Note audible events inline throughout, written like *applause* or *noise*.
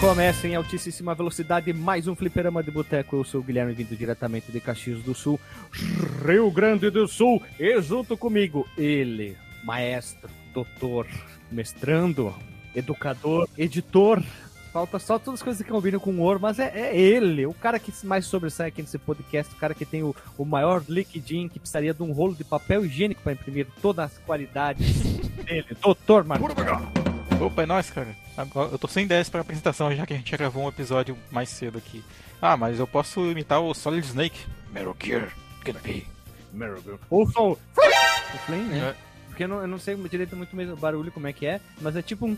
Recomeça em altíssima velocidade mais um fliperama de boteco. Eu sou o Guilherme, vindo diretamente de Caxias do Sul, Rio Grande do Sul. E junto comigo, ele, maestro, doutor, mestrando, educador, editor. Falta só todas as coisas que combinam com o ouro, mas é, é ele, o cara que mais sobressai aqui nesse podcast, o cara que tem o, o maior liquidinho, que precisaria de um rolo de papel higiênico para imprimir todas as qualidades *laughs* dele. Doutor Marcos. Opa, é nóis, cara. Agora, eu tô sem ideias pra apresentação, já que a gente já gravou um episódio mais cedo aqui. Ah, mas eu posso imitar o Solid Snake. Metal Gear, gonna be. Ou só o o Flame, né? É. Porque eu não, eu não sei direito muito mesmo o barulho como é que é, mas é tipo um.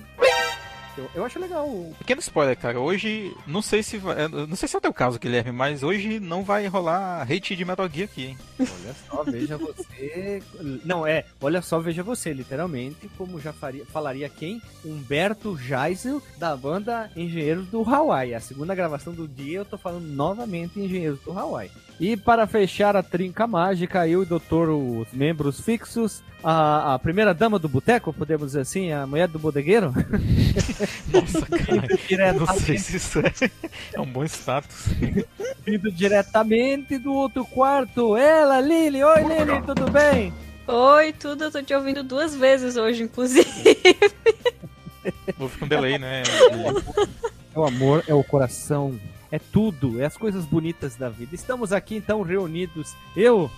Eu, eu acho legal. o- Pequeno spoiler, cara. Hoje, não sei se vai, não sei se é o teu caso, Guilherme, mas hoje não vai rolar hate de Metal Gear aqui, hein? Olha só, veja você. Não, é, olha só, veja você, literalmente, como já faria, falaria quem? Humberto Geisel, da banda Engenheiros do Hawaii. A segunda gravação do dia, eu tô falando novamente Engenheiros do Hawaii. E para fechar a trinca mágica, eu e o doutor, os membros fixos, a, a primeira dama do boteco, podemos dizer assim, a mulher do bodegueiro, *laughs* Nossa, cara. direto, Não sei se isso é, é um bom status. vindo diretamente do outro quarto. Ela, Lili, oi Lili, tudo bem? Oi, tudo, eu tô te ouvindo duas vezes hoje, inclusive. Vou ficar um delay, né? É o amor, é o coração, é tudo, é as coisas bonitas da vida. Estamos aqui então reunidos, eu,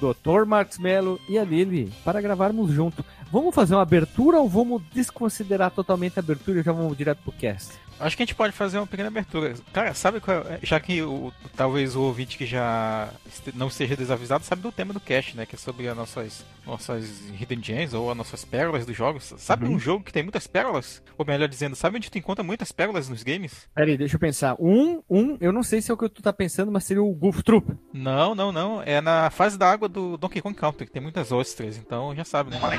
Dr. Marcos Mello e a Lili, para gravarmos junto. Vamos fazer uma abertura ou vamos desconsiderar totalmente a abertura e já vamos direto pro cast? Acho que a gente pode fazer uma pequena abertura. Cara, sabe qual é? Já que o, talvez o ouvinte que já não seja desavisado sabe do tema do cast, né? Que é sobre as nossas, nossas Hidden Gems ou as nossas pérolas dos jogos. Sabe Uhum. um jogo que tem muitas pérolas? Ou melhor dizendo, sabe onde tu encontra muitas pérolas nos games? Peraí, deixa eu pensar. Um, um, eu não sei se é o que tu tá pensando, mas seria o Goof Troop. Não, não, não. É na fase da água do Donkey Kong Country, que tem muitas ostras. Então já sabe, né? *laughs*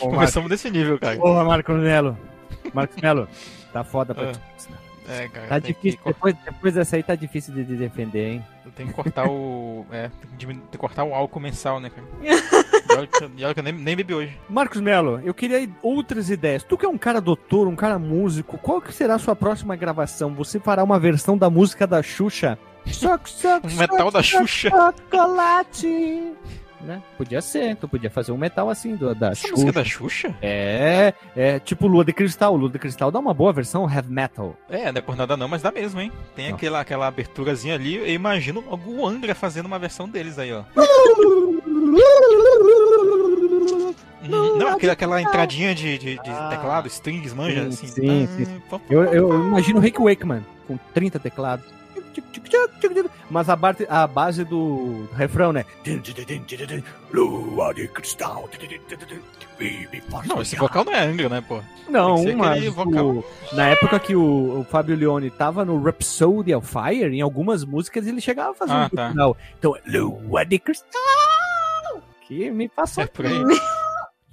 Começamos desse nível, cara. Porra, Marcos Melo. Marcos Melo, tá foda pra Ah, ti. É, cara. Tá difícil, Que, depois, depois dessa aí tá difícil de, de defender, hein? tem que cortar o. *laughs* É, tem que, cortar o álcool mensal, né, cara? *laughs* E olha que, eu nem, nem bebi hoje. Marcos Melo, eu queria outras ideias. Tu que é um cara doutor, um cara músico, qual que será a sua próxima gravação? Você fará uma versão da música da Xuxa? *laughs* Soc, soc, Um metal da soc, Xuxa. Chocolate! Né? Podia ser, tu podia fazer um metal assim do, da Essa música é Xuxa. da Xuxa? É, é tipo Lua de Cristal. Lua de Cristal dá uma boa versão heavy metal. É, não é por nada não, mas dá mesmo, hein? Tem aquela, aquela aberturazinha ali, eu imagino algum Angra fazendo uma versão deles aí, ó. *laughs* Uhum. Não, aquela, aquela entradinha de, de, de Ah. teclado, strings, manja, Sim, assim. sim, Ah, sim. pô, Eu, eu imagino o Rick Wakeman com 30 teclados. Mas a, parte, a base do refrão, né? Lua de cristal. Não, esse vocal não é Angra, né, pô? Não, mas o- na época que o, o Fábio Leone tava no Rhapsody of Fire, em algumas músicas ele chegava a fazer Ah, um tá. final. Então, Lua de cristal. Que me passou. É por aí. *laughs*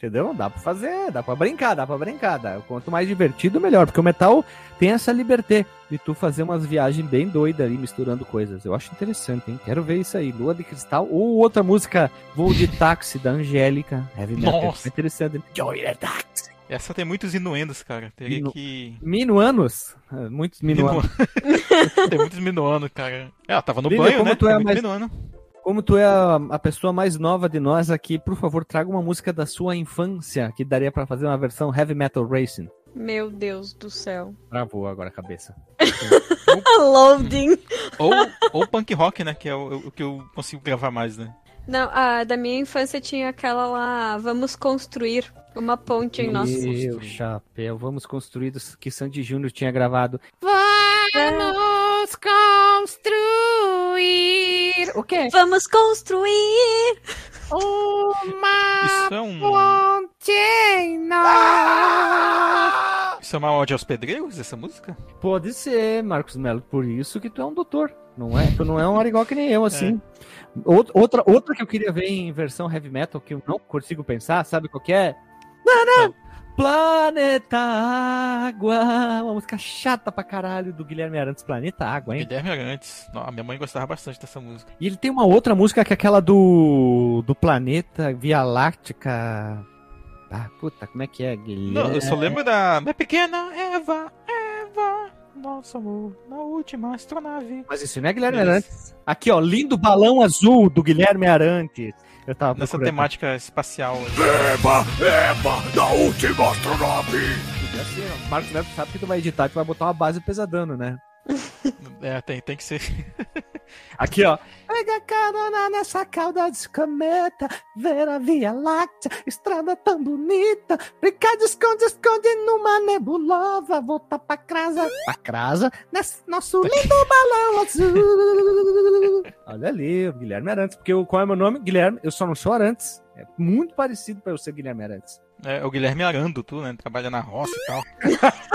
Entendeu? Dá pra fazer, dá pra brincar, dá pra brincar. Dá. Quanto mais divertido, melhor. Porque o metal tem essa liberdade de tu fazer umas viagens bem doidas ali, misturando coisas. Eu acho interessante, hein? Quero ver isso aí. Lua de Cristal ou outra música, Voo de Táxi, da Angélica. Heavy metal. Nossa. É interessante. Joy the Taxi. Essa tem muitos inuendos, cara. Teria Inu- que. Minuanos. Ah, Muitos minuanos. Minu- *laughs* tem muitos minuanos, cara. É, Ela tava no Lilian, banho, como né? tu é mais- minuano. Como tu é a, a pessoa mais nova de nós aqui, por favor, traga uma música da sua infância que daria pra fazer uma versão Heavy Metal Racing. Meu Deus do céu. Travou agora a cabeça. *laughs* Loading. Ou, ou punk rock, né? Que é o, o que eu consigo gravar mais, né? Não, a da minha infância tinha aquela lá, vamos construir uma ponte em nosso. Meu chapéu, vamos construir que Sandy Júnior tinha gravado. Vamos construir. O quê? Vamos construir! Uma Isso é um. ponte em nós. Isso é uma ode aos pedreiros, essa música? Pode ser, Marcos Melo, por isso que tu é um doutor. Não é? Tu não é um arigó que nem eu, *laughs* assim. Out- Outra, outra que eu queria ver em versão heavy metal, que eu não consigo pensar, sabe qual que é? Não, não. Planeta Água. Uma música chata pra caralho do Guilherme Arantes. Planeta Água, hein? Guilherme Arantes. Não, a minha mãe gostava bastante dessa música. E ele tem uma outra música que é aquela do, do planeta Via Láctica. Ah, puta, como é que é, Guilherme? Não, eu só lembro da minha pequena Eva, Eva, nosso amor, na última astronave. Mas isso não é Guilherme Isso. Arantes. Aqui, ó, lindo balão azul do Guilherme Arantes. Eu tava Nessa temática espacial. Eba, eba, da última astronave. Ser, ó. Marcos Neto sabe que tu vai editar, tu vai botar uma base pesadano, né? É, tem, tem que ser. *laughs* Aqui, ó. Pega carona nessa cauda de cometa, ver a Via Láctea, estrada tão bonita, brincar de esconde-esconde numa nebulosa, voltar pra casa, pra casa, nesse nosso lindo balão azul. *laughs* Olha ali, o Guilherme Arantes, porque eu, qual é meu nome? Guilherme, eu só não sou Arantes. É muito parecido pra eu ser Guilherme Arantes. É, o Guilherme Arando, tu, né? Trabalha na roça e tal. *laughs*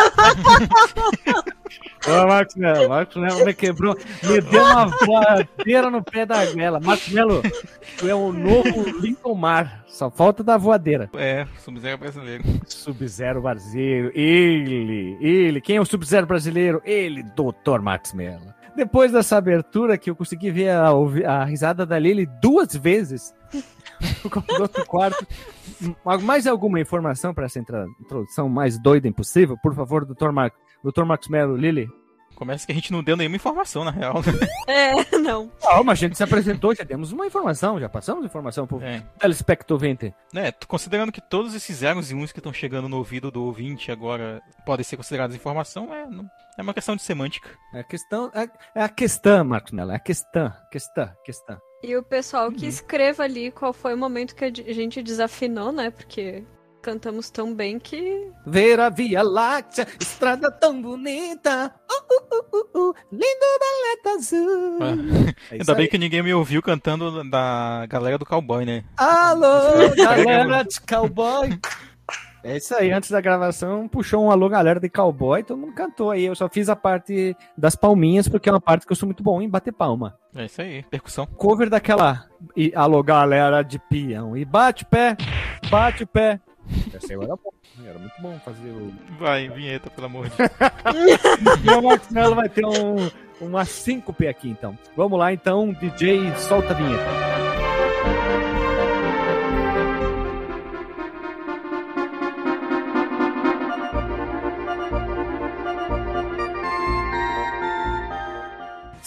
Ô, Marcos Melo, Marcos Melo me quebrou, me deu uma voadeira no pé da goela. Marcos Melo, tu é o novo Lincoln Mar, só falta da voadeira. É, Sub-Zero brasileiro. Sub-Zero brasileiro, ele, ele. Quem é o Sub-Zero brasileiro? Ele, Dr. Marcos Mello. Depois dessa abertura que eu consegui ver a, a risada da Lili duas vezes *laughs* no outro quarto. Mais alguma informação para essa introdução mais doida impossível? Por favor, Dr. Mar... Dr. Marcos Mello, Lili. Começa que a gente não deu nenhuma informação, na real. *laughs* É, não. Calma, a gente se apresentou, já demos uma informação, já passamos informação pro É. telespectovente. Né, tu- considerando que todos esses zeros e uns que estão chegando no ouvido do ouvinte agora podem ser considerados informação, é, não- é uma questão de semântica. É a questão, é, é a questão, Marcos Mello, é a questão, questão, questão. E o pessoal que escreva ali qual foi o momento que a gente desafinou, né? Porque cantamos tão bem que. Ver a Via Láctea, estrada tão bonita. Uh, uh, uh, uh, uh, lindo baleta azul. Ah, É *laughs* isso Ainda bem aí. que ninguém me ouviu cantando da galera do cowboy, né? Alô, *laughs* galera de *laughs* cowboy. É isso aí, antes da gravação, puxou um alô, galera de cowboy, todo mundo cantou aí. Eu só fiz a parte das palminhas, porque é uma parte que eu sou muito bom em bater palma. É isso aí, percussão. Cover daquela. E, alô, galera de peão. E bate pé, bate pé. Essa aí era bom, era muito bom fazer o. Vai, vinheta, pelo amor de Deus. E o Marcos Mello vai ter um, uma síncope aqui, então. Vamos lá, então, DJ, solta a vinheta.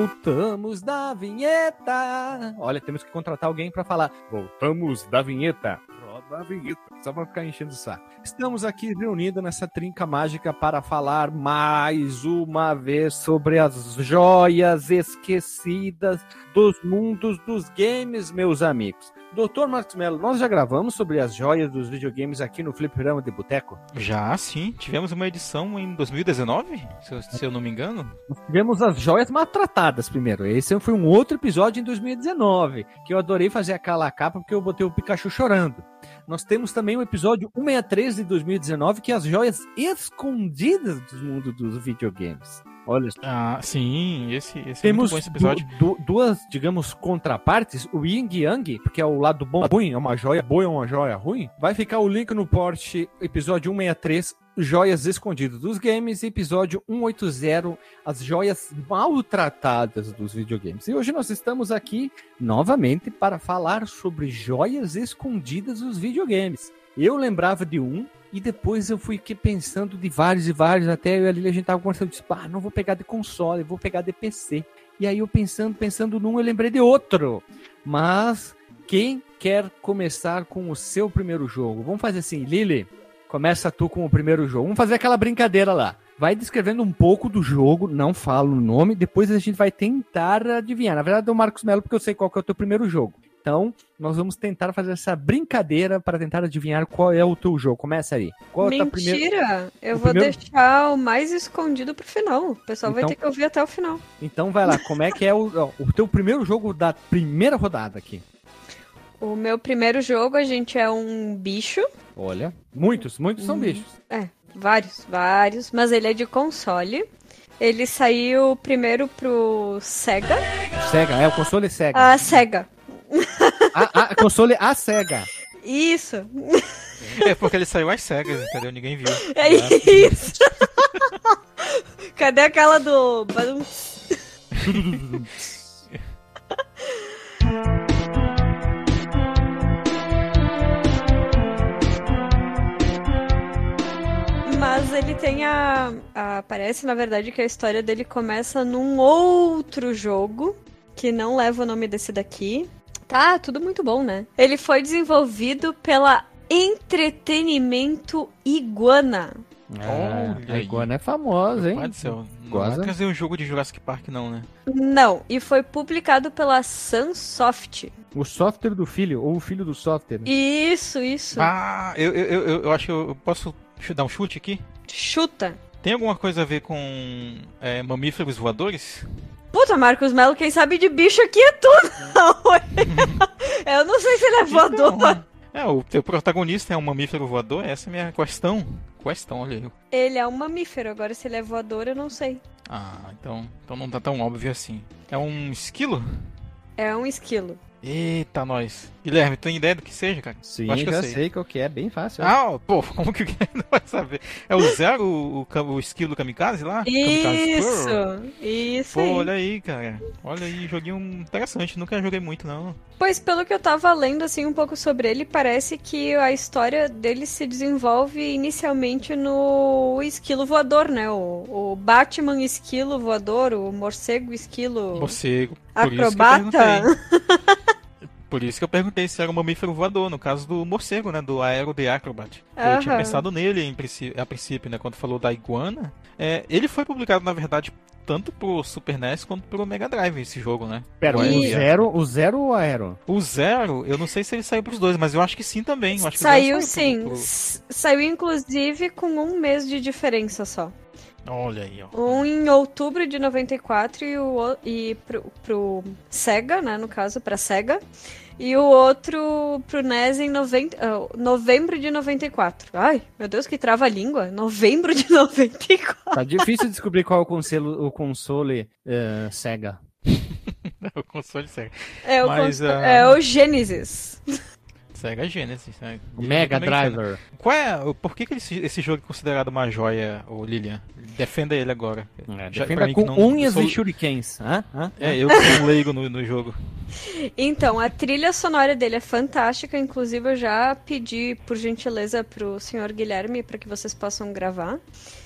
Voltamos da vinheta. Olha, temos que contratar alguém para falar. Voltamos da vinheta. Roda a vinheta. Só pra ficar enchendo o saco. Estamos aqui reunidos nessa trinca mágica para falar mais uma vez sobre as joias esquecidas dos mundos dos games, meus amigos. Doutor Marcos Mello, nós já gravamos sobre as joias dos videogames aqui no Fliperama de Boteco? Já, sim. Tivemos uma edição em 2019, se eu, se eu não me engano. Nós tivemos as joias maltratadas primeiro. Esse foi um outro episódio em 2019, que eu adorei fazer aquela capa porque eu botei o Pikachu chorando. Nós temos também o episódio 163 de 2019, que é as joias escondidas do mundo dos videogames. Olha só. Ah, sim, esse, esse é muito Temos bom esse episódio. du- du- duas, digamos, contrapartes, o Yin e Yang, porque é o lado bom e ruim, é uma joia boa e uma joia ruim. Vai ficar o link no porte, episódio 163, Joias Escondidas dos Games, e episódio 180, as joias maltratadas dos videogames. E hoje nós estamos aqui novamente para falar sobre joias escondidas dos videogames. Eu lembrava de um, e depois eu fui pensando de vários e vários, até eu e a Lili a gente tava conversando, eu disse, ah, não vou pegar de console, vou pegar de PC. E aí eu pensando, pensando num, eu lembrei de outro. Mas quem quer começar com o seu primeiro jogo? Vamos fazer assim, Lili, começa tu com o primeiro jogo. Vamos fazer aquela brincadeira lá. Vai descrevendo um pouco do jogo, não falo o nome, depois a gente vai tentar adivinhar. Na verdade, é o Marcos Melo, porque eu sei qual que é o teu primeiro jogo. Então, nós vamos tentar fazer essa brincadeira para tentar adivinhar qual é o teu jogo. Começa aí. Qual tua Mentira! primeira... Eu o vou primeiro- deixar o mais escondido pro final. O pessoal vai Então- ter que ouvir até o final. Então vai lá, como é que é o, ó, o teu primeiro jogo da primeira rodada aqui? O meu primeiro jogo, a gente é um bicho. Olha, muitos, muitos são bichos. É, vários, vários. Mas ele é de console. Ele saiu primeiro pro Sega. Sega, é o console Sega. A Sega. A, a- console a Sega. Isso. É porque ele saiu às cegas, entendeu? Ninguém viu. É isso. *laughs* Cadê aquela do. Mas ele tem a, a. Parece, na verdade, que a história dele começa num outro jogo que não leva o nome desse daqui. Tá, tudo muito bom, né? Ele foi desenvolvido pela Entretenimento Iguana. Olha a. Iguana é famosa, hein? Pai do céu. Não trazer o jogo de Jurassic Park, não, né? Não, e foi publicado pela Sunsoft. O software do filho, ou o filho do software. Isso, isso. Ah, eu, eu, eu, eu acho que eu posso dar um chute aqui. Chuta. Tem alguma coisa a ver com é, mamíferos voadores? Puta, Marcos Melo, quem sabe de bicho aqui é tu, não. *laughs* Eu não sei se ele é voador. Então, é, o teu protagonista é um mamífero voador? Essa é a minha questão. Questão, olha aí. Ele é um mamífero, agora se ele é voador eu não sei. Ah, então, então não tá tão óbvio assim. É um esquilo? É um esquilo. Eita, nós. Guilherme, tem ideia do que seja, cara? Sim, Eu acho que eu sei. sei. qual que é, bem fácil. Ah, pô, *laughs* como que o Guilherme não vai saber? É o Zero, o, o esquilo kamikaze lá? Kamikaze Squirrel? Isso, isso Pô, aí. olha aí, cara. Olha aí, joguinho interessante. Nunca joguei muito, não. Pois pelo que eu tava lendo assim um pouco sobre ele, parece que a história dele se desenvolve inicialmente no esquilo voador, né? O, o Batman esquilo voador, o morcego esquilo Morcego. Por isso que eu acrobata. perguntei. Por isso que eu perguntei se era um mamífero voador, no caso do morcego, né? Do Aero The Acrobat. Eu tinha pensado nele em princi- a princípio, né? Quando falou da iguana. É, ele foi publicado, na verdade, tanto pro Super NES quanto pro Mega Drive, esse jogo, né? Pera, O o The zero, o zero ou o aero? O Zero, eu não sei se ele saiu pros dois, mas eu acho que sim também. Eu acho que o Saiu Zero sim. pro- Saiu inclusive com um mês de diferença só. Olha aí, ó. Um em outubro de 94 e, o, e pro, pro Sega, né, no caso, pra Sega. E o outro pro NES em 90, ah, novembro de 94. Ai, meu Deus, que trava a língua. Novembro de *laughs* 94. Tá difícil descobrir qual é o console, o console eh, Sega. *laughs* o console Sega. É o, Mas, cons- ah, é o Genesis. Sega Genesis, né? O Mega sendo. Driver. Qual é, o- por que, que esse, esse jogo é considerado uma joia, ô Lilian? Defenda ele agora. É, Já- pra defenda com não- unhas eu e sou- shurikens. Hã? Hã? É, eu sou leigo no, no jogo. *laughs* Então, a trilha sonora dele é fantástica. Inclusive, eu já pedi, por gentileza, pro senhor Guilherme para que vocês possam gravar.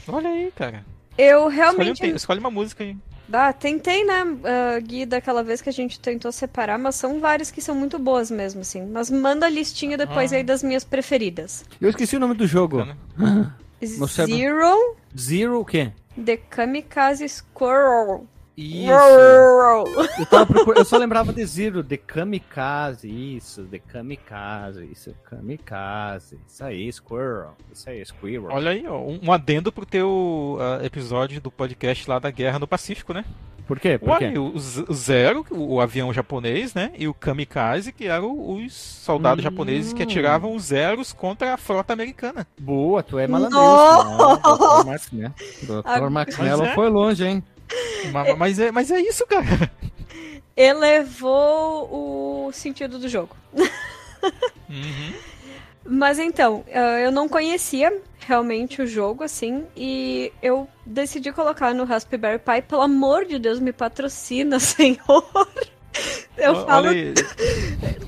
Olha aí, cara. Eu Escolhe, um realmente. te- escolhe uma música aí. Ah, tentei, né, ah, Gui, daquela vez que a gente tentou separar, mas são várias que são muito boas mesmo, assim. Mas manda a listinha depois Ah. aí das minhas preferidas. Eu esqueci o nome do jogo. *laughs* Zero, Zero o quê? The Kamikaze Squirrel. Isso. Squirrel. Eu, tava procur- eu só lembrava de Zero, de Kamikaze, isso, de Kamikaze, isso, Kamikaze, isso aí, Squirrel, isso aí, Squirrel. Olha aí, ó, um, adendo pro teu ah, episódio do podcast lá da Guerra no Pacífico, né? Por quê? Por Olha, quê? o, o Zero, o, o avião japonês, né? E o Kamikaze, que eram os soldados Hum. japoneses que atiravam os zeros contra a frota americana. Boa, tu é malandro. Dr. Max, né? Dr. Agora- Max Mas Mello é. foi longe, hein? Ma- Mas é, mas é isso, cara. Elevou o sentido do jogo. Uhum. Mas então, ah, eu não conhecia realmente o jogo, assim, e eu decidi colocar no Raspberry Pi. Pelo amor de Deus, me patrocina, *laughs* senhor! Eu Ó- falo,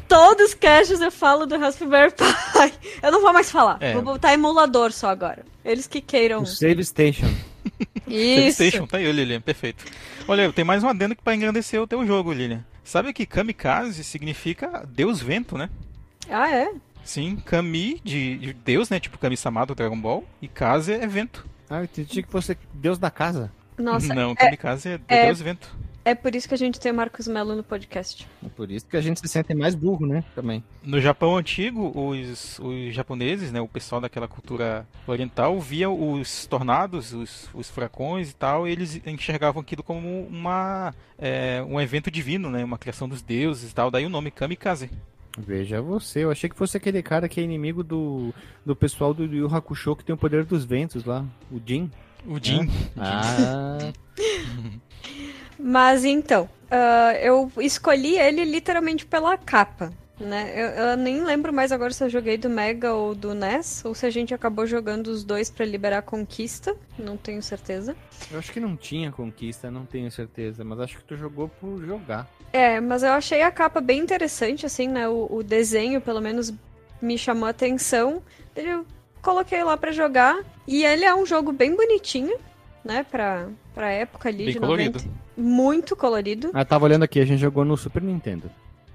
todos os caches eu falo do Raspberry Pi. Eu não vou mais falar, É. vou botar emulador só agora. Eles que queiram. O Save Station. Isso. PlayStation, tá aí, Lilian, perfeito. Olha, tem mais um adendo que pra engrandecer o teu jogo, Lilian. Sabe que Kamikaze significa Deus Vento, né? Ah, é? Sim, Kami de, de Deus, né? Tipo Kami-sama do Dragon Ball. E Kaze é vento. Ah, eu entendi que fosse Deus da casa. Nossa, Não, Kamikaze é, é- Deus Vento. É por isso que a gente tem o Marcos Melo no podcast. É por isso que a gente se sente mais burro, né? Também. No Japão antigo, os, os japoneses, né, o pessoal daquela cultura oriental, via os tornados, os, os furacões e tal, e eles enxergavam aquilo como uma, é, um evento divino, né, uma criação dos deuses e tal. Daí o nome Kamikaze. Veja você, eu achei que fosse aquele cara que é inimigo do, do pessoal do Yu Hakusho que tem o poder dos ventos lá, o Jin. O Jin. *laughs* Ah, *laughs* Mas então, ah, eu escolhi ele literalmente pela capa. Né? Eu, eu nem lembro mais agora se eu joguei do Mega ou do NES, ou se a gente acabou jogando os dois pra liberar a conquista, não tenho certeza. eu acho que não tinha conquista, não tenho certeza, mas acho que tu jogou por jogar. É, mas eu achei a capa bem interessante, assim, né? O, o desenho, pelo menos, me chamou a atenção. Eu coloquei lá pra jogar. E ele é um jogo bem bonitinho, né? Pra, pra época ali Bem de colorido. 90. Muito colorido. Ah, tava olhando aqui, a gente jogou no Super Nintendo.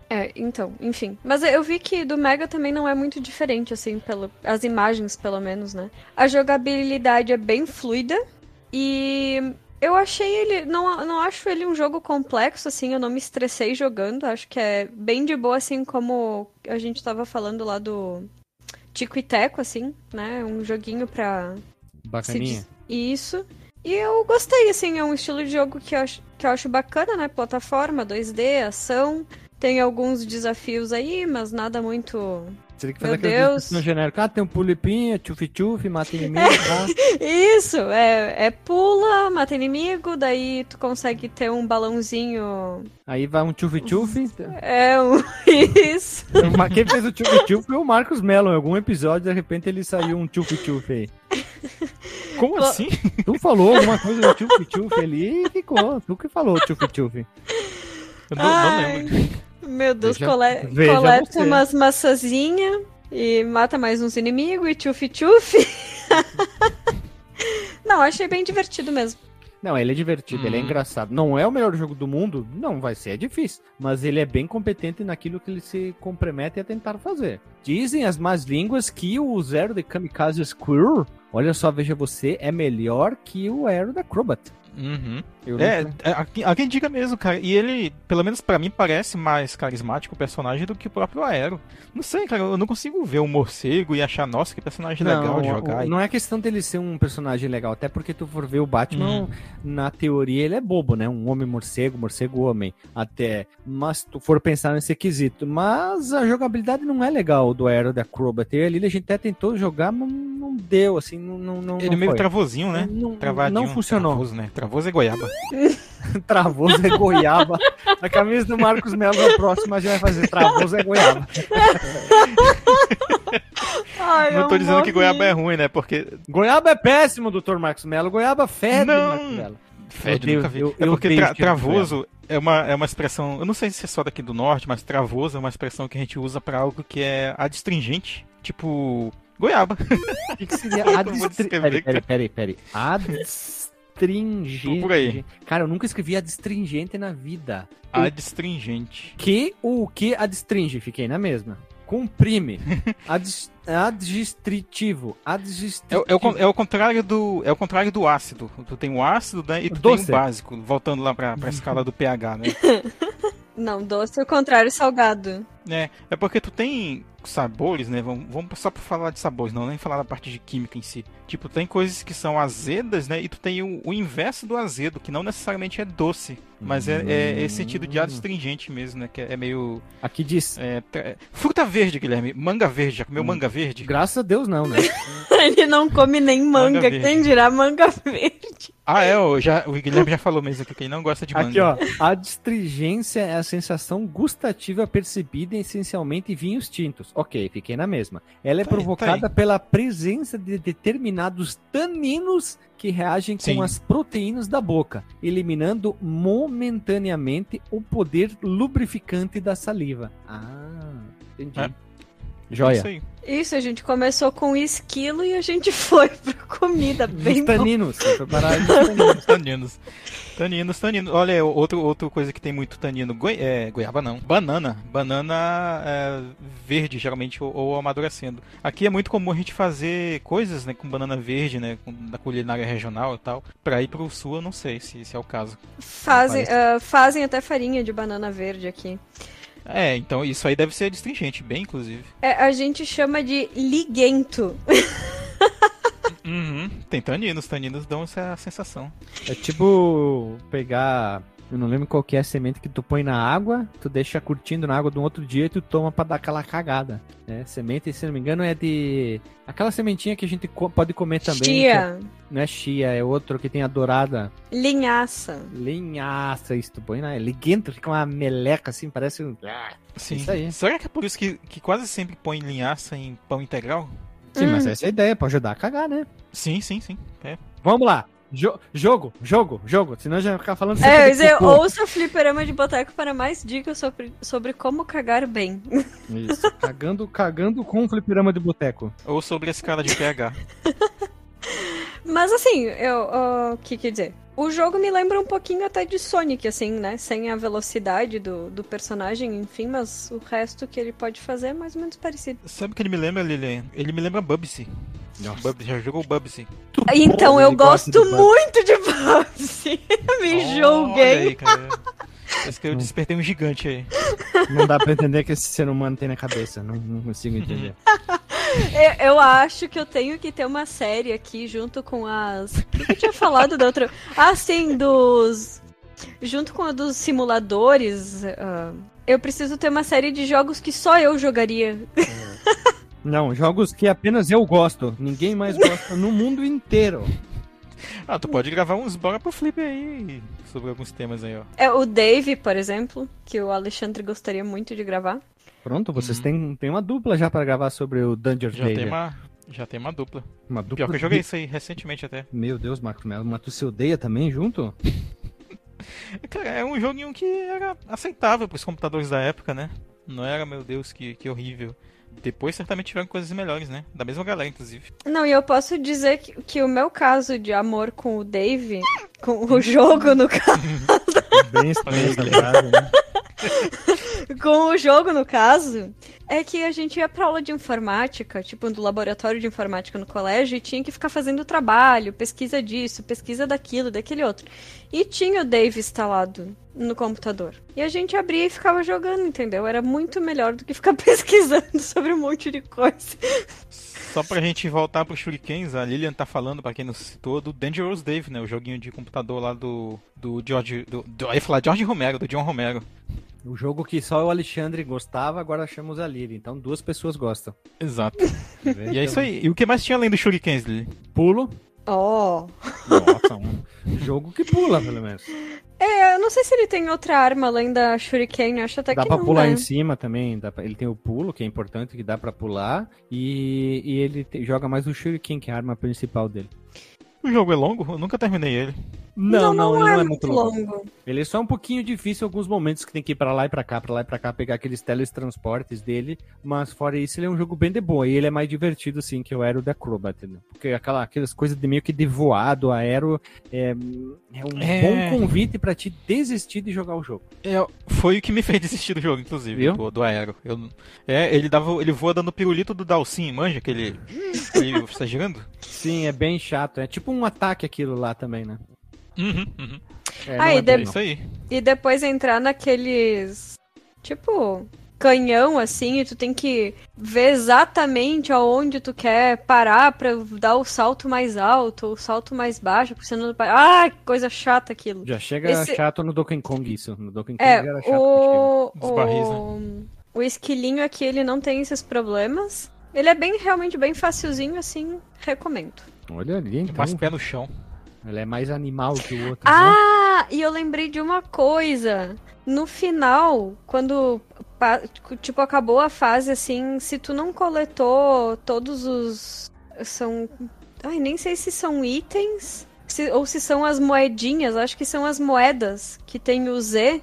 É, então, enfim. Mas eu vi que do Mega também não é muito diferente, assim, pelo, as imagens, pelo menos, né? A jogabilidade é bem fluida e eu achei ele. Não, não acho ele um jogo complexo, assim, eu não me estressei jogando. Acho que é bem de boa, assim, como a gente tava falando lá do Tico e Teco, assim, né? Um joguinho pra. Bacaninha. Isso. E eu gostei, assim, é um estilo de jogo que eu acho, que eu acho bacana, né? Plataforma, 2D, ação. Tem alguns desafios aí, mas nada muito. Teria que Meu fazer aquele Deus. descrição genérico. Ah, tem um pulipinha, tchufi-tchufi, mata *laughs* inimigo, tá? Isso, é, é pula, mata inimigo, daí tu consegue ter um balãozinho. Aí vai um tchufi-tchufi. É um. *laughs* Isso. Quem fez o tchufi-tchufi foi o Marcos Mello. Em algum episódio, de repente, ele saiu um tchufi-tchufi aí. Como Pô. assim? Tu falou alguma coisa do tchufi-tchufi ali e ficou. Tu que falou tchufi-tchufi. Eu não, não lembro. Meu Deus, Veja- cole... veja coleta você. umas maçãzinhas e mata mais uns inimigos e tchufi-tchufi. *laughs* Não, achei bem divertido mesmo. Não, ele é divertido, ele é Hum. engraçado. Não é o melhor jogo do mundo? Não vai ser, é difícil. Mas ele é bem competente naquilo que ele se compromete a tentar fazer. Dizem as más línguas que o Zero de Kamikaze Squirrel, olha só, veja você, é melhor que o Aero da Acrobat. Uhum. É, não- é, a- a quem diga mesmo, cara. E ele, pelo menos pra mim, parece mais carismático o personagem do que o próprio Aero. Não sei, cara, eu não consigo ver um morcego e achar, nossa, que personagem legal de jogar. o- não é questão dele ser um personagem legal, até porque tu for ver o Batman, Uhum. na teoria ele é bobo, né? Um homem morcego, morcego homem, até. Mas tu for pensar nesse quesito, mas a jogabilidade não é legal do Aero da Acrobat. E ali a gente até tentou jogar, mas não deu, assim, não não não, Ele não meio foi. travosinho, né? Não, Travadinho. não funcionou. Travoso, né? Travoso é goiaba. *laughs* Travoso é goiaba. A camisa do Marcos Melo na próxima a gente vai fazer Travoso é goiaba. *laughs* Ai, não eu tô dizendo que morri. goiaba é ruim, né? Porque Goiaba é péssimo, doutor Marcos Melo. Goiaba fede, Não. Marcos Melo. Fede, odeio- nunca vi. eu- é eu porque tra- tipo travoso é uma, é uma expressão. Eu não sei se é só daqui do norte, mas travoso é uma expressão que a gente usa pra algo que é adstringente. Tipo, goiaba. O que, que seria *laughs* eu adstringente? Peraí, peraí, peraí, peraí. Adstringente. Por aí. Cara, eu nunca escrevi adstringente na vida. Adstringente. Que o que adstringe? Fiquei na mesma. Comprime. *laughs* Adstritivo. É, Adstritivo. o- é o, con- é o contrário do é o contrário do ácido. Tu tem o ácido né, e tu Doce. tem o básico. Voltando lá pra, pra escala do pH, né? *laughs* Não, doce é o contrário, salgado. É, é porque tu tem sabores, né? Vamos, vamos só pra falar de sabores, não nem falar da parte de química em si. Tipo, tem coisas que são azedas, né? E tu tem o, o inverso do azedo, que não necessariamente é doce, mas é, é esse sentido de adstringente mesmo, né? Que é meio. Aqui diz. é, fruta verde, Guilherme. Manga verde. Já comeu manga verde? Graças a Deus não, né? *laughs* Ele não come nem manga, Manga quem dirá manga verde. Ah, é, o, já, o Guilherme já falou mesmo aqui que ele não gosta de manga. Aqui, ó. A adstringência é a sensação gustativa percebida essencialmente em vinhos tintos. Ok, fiquei na mesma. Ela é Tá aí, provocada tá pela presença de determinados taninos que reagem com Sim. as proteínas da boca, eliminando momentaneamente o poder lubrificante da saliva. Ah, entendi. É. Joia. Isso a gente começou com esquilo e a gente *laughs* foi pra comida bem Os taninos. Foi parar nos *laughs* taninos. Taninos. Taninos, taninos. Olha, outro, outra coisa que tem muito tanino. Goi é, goiaba não. Banana. Banana é, verde, geralmente, ou, ou, amadurecendo. Aqui é muito comum a gente fazer coisas né, com banana verde, né? Com, da culinária regional e tal. Pra ir pro sul, eu não sei se, se é o caso. Fazem, uh, fazem até farinha de banana verde aqui. É, então isso aí deve ser distringente, bem inclusive. É, a gente chama de liguento. *laughs* Uhum. Tem taninos, taninos dão essa sensação. É tipo pegar. Eu não lembro qual que é a semente que tu põe na água, tu deixa curtindo na água de um outro dia e tu toma pra dar aquela cagada. Né? Semente, se não me engano, é de. Aquela sementinha que a gente co pode comer também. Chia. É... Não é chia, é outro que tem a dourada. Linhaça. Linhaça, isso tu põe na. Liguento, fica uma meleca assim, parece. Sim. Isso aí. Será que é por isso que, que quase sempre põe linhaça em pão integral? Sim, hum. mas essa é a ideia, pra ajudar a cagar, né? Sim, sim, sim. É. Vamos lá. Jo jogo, jogo, jogo. Senão já vai ficar falando É, dizer, ouça o Fliperama de Boteco para mais dicas sobre, sobre como cagar bem. Isso, *laughs* cagando, cagando com o Fliperama de Boteco. Ou sobre a escala de pH. *laughs* Mas assim, eu. O uh, que quer dizer? O jogo me lembra um pouquinho até de Sonic, assim, né? Sem a velocidade do, do personagem, enfim, mas o resto que ele pode fazer é mais ou menos parecido. Sabe o que ele me lembra, Lilian? Ele me lembra Bubsy. Bubsy, já jogou Bubsy? Então, eu gosto de muito de Bubsy. *laughs* me cara. Parece que eu despertei um gigante aí. Não dá pra entender o que esse ser humano tem na cabeça. Não, não consigo entender. *laughs* eu, eu, acho que eu tenho que ter uma série aqui junto com as. O que eu tinha falado da outra? Ah, sim, dos. Junto com a dos simuladores. Uh, eu preciso ter uma série de jogos que só eu jogaria. Não, jogos que apenas eu gosto. Ninguém mais gosta no mundo inteiro. Ah, tu pode gravar uns bora pro flip aí sobre alguns temas aí, ó. É o Dave, por exemplo, que o Alexandre gostaria muito de gravar. Pronto, vocês uhum. têm, têm uma dupla já para gravar sobre o Dungeon já Tem uma, já tem uma dupla. Uma dupla. Pior que eu joguei isso aí recentemente até. Meu Deus, Marcos Melo, mas tu se odeia também junto? *laughs* Cara, é um joguinho que era aceitável para os computadores da época, né? Não era, meu Deus, que, que horrível. Depois certamente tiveram coisas melhores, né? Da mesma galera, inclusive. Não, e eu posso dizer que, que o meu caso de amor com o Dave, com o *laughs* jogo no caso. Bem *laughs* estranho, né? *laughs* com o jogo, no caso, é que a gente ia pra aula de informática, tipo, do laboratório de informática no colégio, e tinha que ficar fazendo trabalho, pesquisa disso, pesquisa daquilo, daquele outro. E tinha o Dave instalado no computador. E a gente abria e ficava jogando, entendeu? Era muito melhor do que ficar *laughs* pesquisando sobre um monte de coisa. Só pra gente voltar pro Shurikens, a Lilian tá falando, pra quem não citou, do Dangerous Dave, né? O joguinho de computador lá do. do George. Do, do, eu ia falar George Romero, do John Romero. O jogo que só o Alexandre gostava, agora chamamos a Lili. Então duas pessoas gostam. Exato. *laughs* e é isso aí. E o que mais tinha além do Shurikens, Lili? Pulo. Oh. Nossa, um jogo que pula, pelo menos. É, eu não sei se ele tem outra arma além da Shuriken, acho até dá que pra não, pular né? em cima também, pra... ele tem o pulo, que é importante, que dá pra pular, e, e ele te... joga mais o Shuriken, que é a arma principal dele. O jogo é longo? Eu nunca terminei ele. Não, não, não, ele é não é muito longo. longo. Ele é só um pouquinho difícil em alguns momentos que tem que ir pra lá e pra cá, pra lá e pra cá, pegar aqueles teletransportes dele. Mas fora isso, ele é um jogo bem de boa. E ele é mais divertido, assim, que o Aero da Acrobat. Né? Porque aquela, aquelas coisas de meio que de voado, aero, é, é um é... bom convite pra te desistir de jogar o jogo. É, foi o que me *laughs* fez desistir do jogo, inclusive, do, do aero. Eu, é, ele, dava, ele voa dando pirulito do Dalsin, manja? Aquele. ele está *laughs* girando? Sim, é bem chato. É tipo um ataque aquilo lá também, né? Uhum, uhum. É, ah, é de... isso aí. E depois entrar naqueles. Tipo, canhão assim, e tu tem que ver exatamente aonde tu quer parar pra dar o salto mais alto, ou o salto mais baixo, porque senão. Ah, que coisa chata aquilo. Já chega Esse... chato no Donkey Kong isso. No Donkey Kong é, era chato. O... O... o esquilinho aqui, ele não tem esses problemas. Ele é bem, realmente bem facilzinho, assim, recomendo. Olha ali, então. Mais pé no chão. Ele é mais animal que o outro. Ah, né? e eu lembrei de uma coisa. No final, quando tipo acabou a fase assim, se tu não coletou todos os são, ai, nem sei se são itens se, ou se são as moedinhas, acho que são as moedas que tem o Z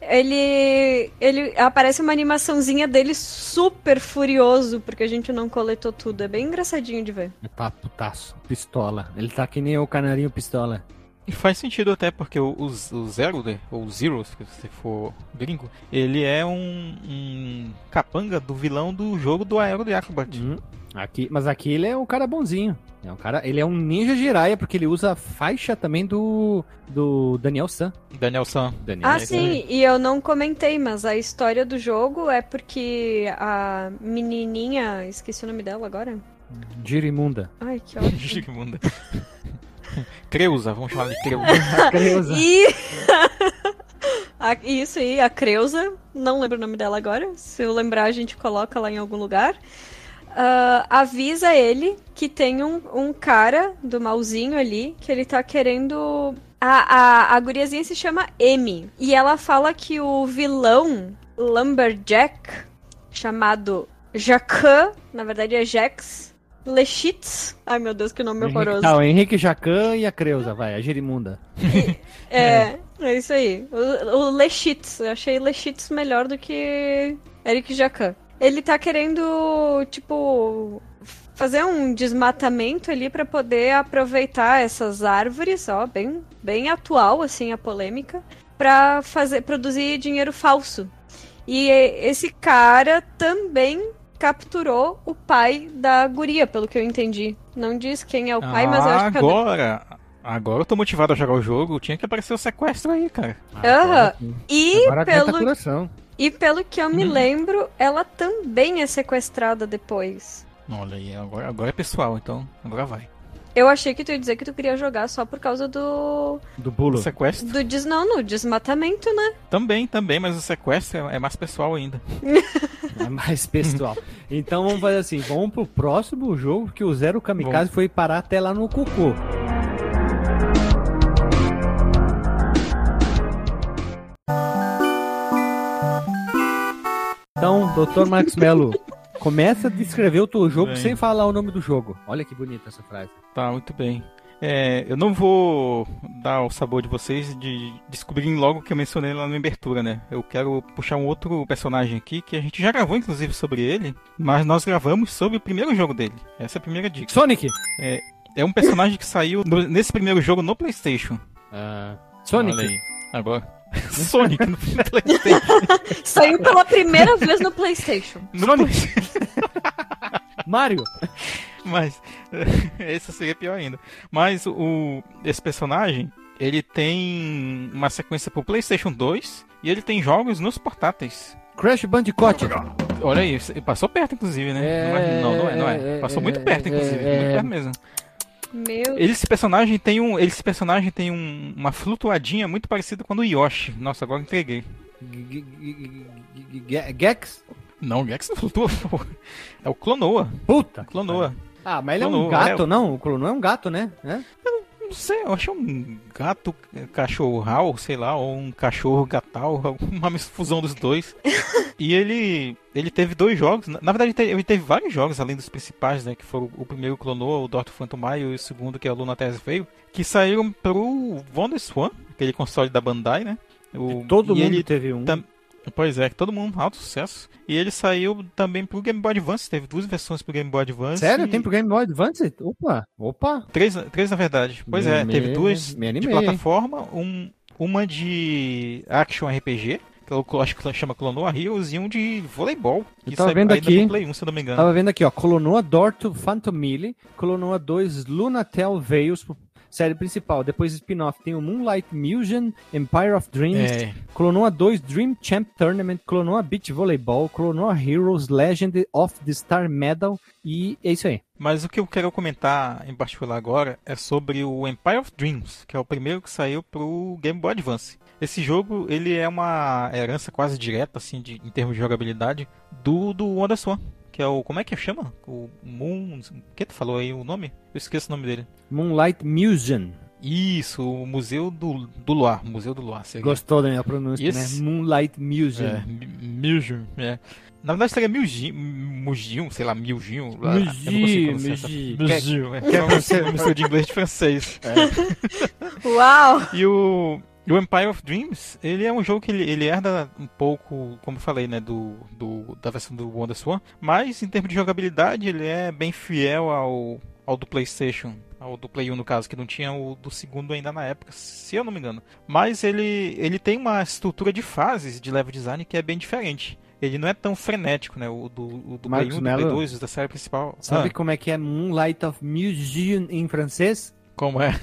ele ele aparece uma animaçãozinha dele super furioso porque a gente não coletou tudo. É bem engraçadinho de ver. É tá putaço, pistola. Ele tá que nem o canarinho pistola. E faz sentido até, porque o, o, o Zero, né, ou Zero, se você for gringo, ele é um, um capanga do vilão do jogo do Aero de Acrobat. Hum, aqui, mas aqui ele é um cara bonzinho. É um cara, ele é um ninja Jiraiya, porque ele usa a faixa também do, do Daniel San. Daniel San. Daniel Ah, sim, e eu não comentei, mas a história do jogo é porque a menininha, esqueci o nome dela agora. Girimunda. Ai, que ótimo. *laughs* Gigmunda. *laughs* *laughs* Creuza, vamos chamar de Creuza. *laughs* Creuza. E *laughs* a- isso aí, a Creuza, não lembro o nome dela agora. Se eu lembrar, a gente coloca lá em algum lugar. Ah, avisa ele que tem um, um cara do malzinho ali que ele tá querendo. A, a, a guriazinha se chama Amy. E ela fala que o vilão Lumberjack, chamado Jacan, na verdade é Jax Lechitz. Ai meu Deus, que nome horroroso. o Henrique Jacan e a Creuza, vai, a Girimunda. É, é isso aí. O, o Lechitz. Eu achei Lechitz melhor do que Eric Jacan. Ele tá querendo, tipo, fazer um desmatamento ali pra poder aproveitar essas árvores, ó, bem, bem atual, assim, a polêmica, pra fazer, produzir dinheiro falso. E esse cara também capturou o pai da guria, pelo que eu entendi. Não diz quem é o pai, mas eu acho que é do- agora, agora eu tô motivado a jogar o jogo. Tinha que aparecer o sequestro aí, cara. Aham. E Agora pelo coração. E pelo que eu me lembro, ela também é sequestrada depois. Olha aí, agora, agora é pessoal, então agora vai. Eu achei que tu ia dizer que tu queria jogar só por causa do. Do bulo. sequestro do des... Não, no desmatamento, né? também, também, mas o sequestro é, é mais pessoal ainda. É mais pessoal. Então vamos fazer assim, vamos pro próximo jogo, que o Zero Kamikaze foi parar até lá no Cucu. Então, Dr. Marcos Melo, começa a descrever o teu jogo Bem. sem falar o nome do jogo. Olha que bonita essa frase. Tá, muito bem. É, eu não vou dar o sabor de vocês de descobrirem logo o que eu mencionei lá na abertura, né? Eu quero puxar um outro personagem aqui que a gente já gravou, inclusive, sobre ele, mas nós gravamos sobre o primeiro jogo dele. Essa é a primeira dica. Sonic! É um personagem que saiu no- nesse primeiro jogo no PlayStation. Ah, Sonic! Agora. *laughs* Sonic no PlayStation. *laughs* Saiu pela primeira vez no PlayStation. No Sonic. *laughs* Mario! Mas esse seria pior ainda. Mas o esse personagem, ele tem uma sequência pro PlayStation 2 e ele tem jogos nos portáteis. Crash Bandicoot! Olha aí, passou perto inclusive, né? É, não, não é, não é. é, Passou é, muito perto inclusive, é, muito é. perto mesmo. Meu. Esse personagem tem um, esse personagem tem um- uma flutuadinha muito parecida com a do Yoshi. Nossa, agora entreguei. Gex? Não, o Gex não flutua, *laughs* pô. É o Clonoa. Puta! Clonoa. Ah, mas ele é um Clonoa, gato, é. não? O Clonoa é um gato, né? É? Não sei, eu achei um gato cachorral, sei lá, ou um cachorro gatal, *laughs* uma fusão dos dois. e ele ele teve dois jogos, na verdade ele teve, vários jogos além dos principais, né, que foram o primeiro Clonoa, o Dr. Phantom Maio e o segundo que é o Luna Terra veio, que saíram pro Wonder Swan, aquele console da Bandai, né? O, Todo e mundo ele teve um. tam- Pois é, todo mundo, alto sucesso. E ele saiu também pro Game Boy Advance, teve duas versões pro Game Boy Advance. Sério? e- Tem pro Game Boy Advance? Opa! Opa! Três, três na verdade. Pois Me- é, me- teve duas me de animei, hein? plataforma, um, uma de action RPG, que eu acho que chama Clonoa Heroes, e um de voleibol. Eu que tava saiu vendo aqui. pro Play 1, se eu não me engano. Tava vendo aqui, ó. Colonoa Dorto Phantom Melee. Colonoa 2 Lunatel Veils. Série principal. Depois spin-off tem o Moonlight Museum, Empire of Dreams. É, Colonoa 2 Dream Champ Tournament. Colonoa Beach Volleyball. Colonoa Heroes Legend of the Star Medal. E é isso aí. mas o que eu quero comentar em particular agora é sobre o Empire of Dreams, que é o primeiro que saiu pro Game Boy Advance. Esse jogo, ele é uma herança quase direta, assim, de, em termos de jogabilidade, do, do Wonder Swan. Que é o. Como é que chama? O Moon. O que tu falou aí o nome? Eu esqueço o nome dele. Moonlight Museum. Isso, o Museu do, do Luar. Museu do Luar. seria. Gostou da minha pronúncia, Esse- né? Moonlight Museum. É, Museum, é. Na verdade seria Milginho, Mugium, sei lá, Milginho. lá, eu não consigo Mugi, pronunciar essa- Mugi. Mugium, é. Que é uma mistura de inglês e de francês. *laughs* Uau! E o, e o Empire of Dreams, ele é um jogo que ele, ele herda um pouco, como eu falei, né, do, do, da versão do Wonder Swan, mas em termos de jogabilidade ele é bem fiel ao, ao do PlayStation, ao do Play 1 no caso, que não tinha o do segundo ainda na época, se eu não me engano. Mas ele, ele tem uma estrutura de fases de level design que é bem diferente. Ele não é tão frenético, né? O do, o do Play 1, do Play 2, da série principal. Sabe ah. como é que é Moonlight of Museum em francês? Como é?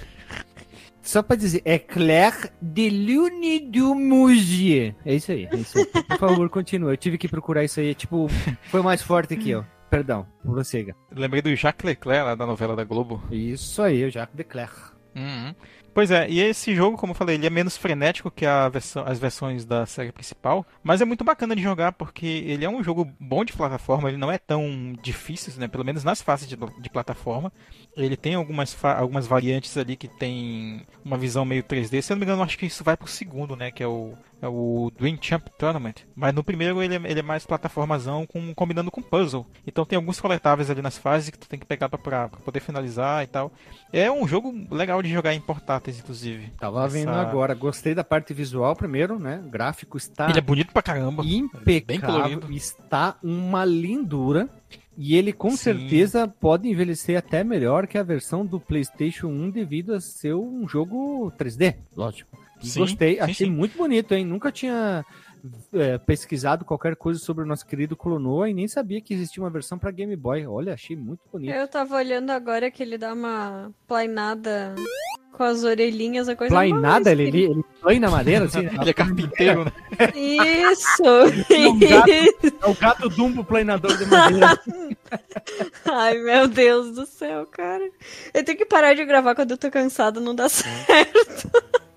Só pra dizer, é Claire de Lune du Musée. É isso aí, é isso aí. Por favor, continua. Eu tive que procurar isso aí. Tipo, foi mais forte que eu. Perdão, prossiga. Lembrei do Jacques Leclerc lá da novela da Globo. Isso aí, o Jacques Leclerc. Uhum. Pois é, e esse jogo, como eu falei, ele é menos frenético que versão, as versões da série principal, mas é muito bacana de jogar porque ele é um jogo bom de plataforma, ele não é tão difícil, né? Pelo menos nas fases de, de plataforma. Ele tem algumas, algumas variantes ali que tem uma visão meio 3D. Se eu não me engano, acho que isso vai pro segundo, né? Que é o é o Dream Champ Tournament. Mas no primeiro ele é, ele é mais plataformazão com, combinando com puzzle. Então tem alguns coletáveis ali nas fases que tu tem que pegar pra, poder finalizar e tal. É um jogo legal de jogar em portáteis, inclusive. Tava Essa... vendo agora. Gostei da parte visual primeiro, né? O gráfico está. Ele é bonito pra caramba. Impecável. Está uma lindura. E ele com Sim. certeza pode envelhecer até melhor que a versão do PlayStation 1 devido a ser um jogo 3D, lógico. Sim, Gostei, sim, achei sim. muito bonito, hein? Nunca tinha é, pesquisado qualquer coisa sobre o nosso querido Clonoa e nem sabia que existia uma versão para Game Boy. Olha, achei muito bonito. Eu tava olhando agora que ele dá uma plainada com as orelhinhas, a coisa Plainada? Ele, ele, ele plana madeira? Assim, *laughs* ele é carpinteiro, né? Isso! é, um gato, é o gato dumbo planador de madeira. *laughs* Ai, meu Deus do céu, cara. Eu tenho que parar de gravar quando eu tô cansado, não dá certo.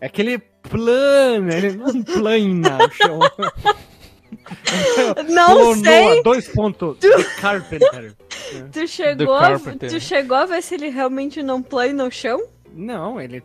É que ele plana, ele não plana o *laughs* chão. Não sei. Dois pontos. Tu... Carpenter. *laughs* Tu chegou, a... tu chegou a ver se ele realmente não plana no chão? Não, ele,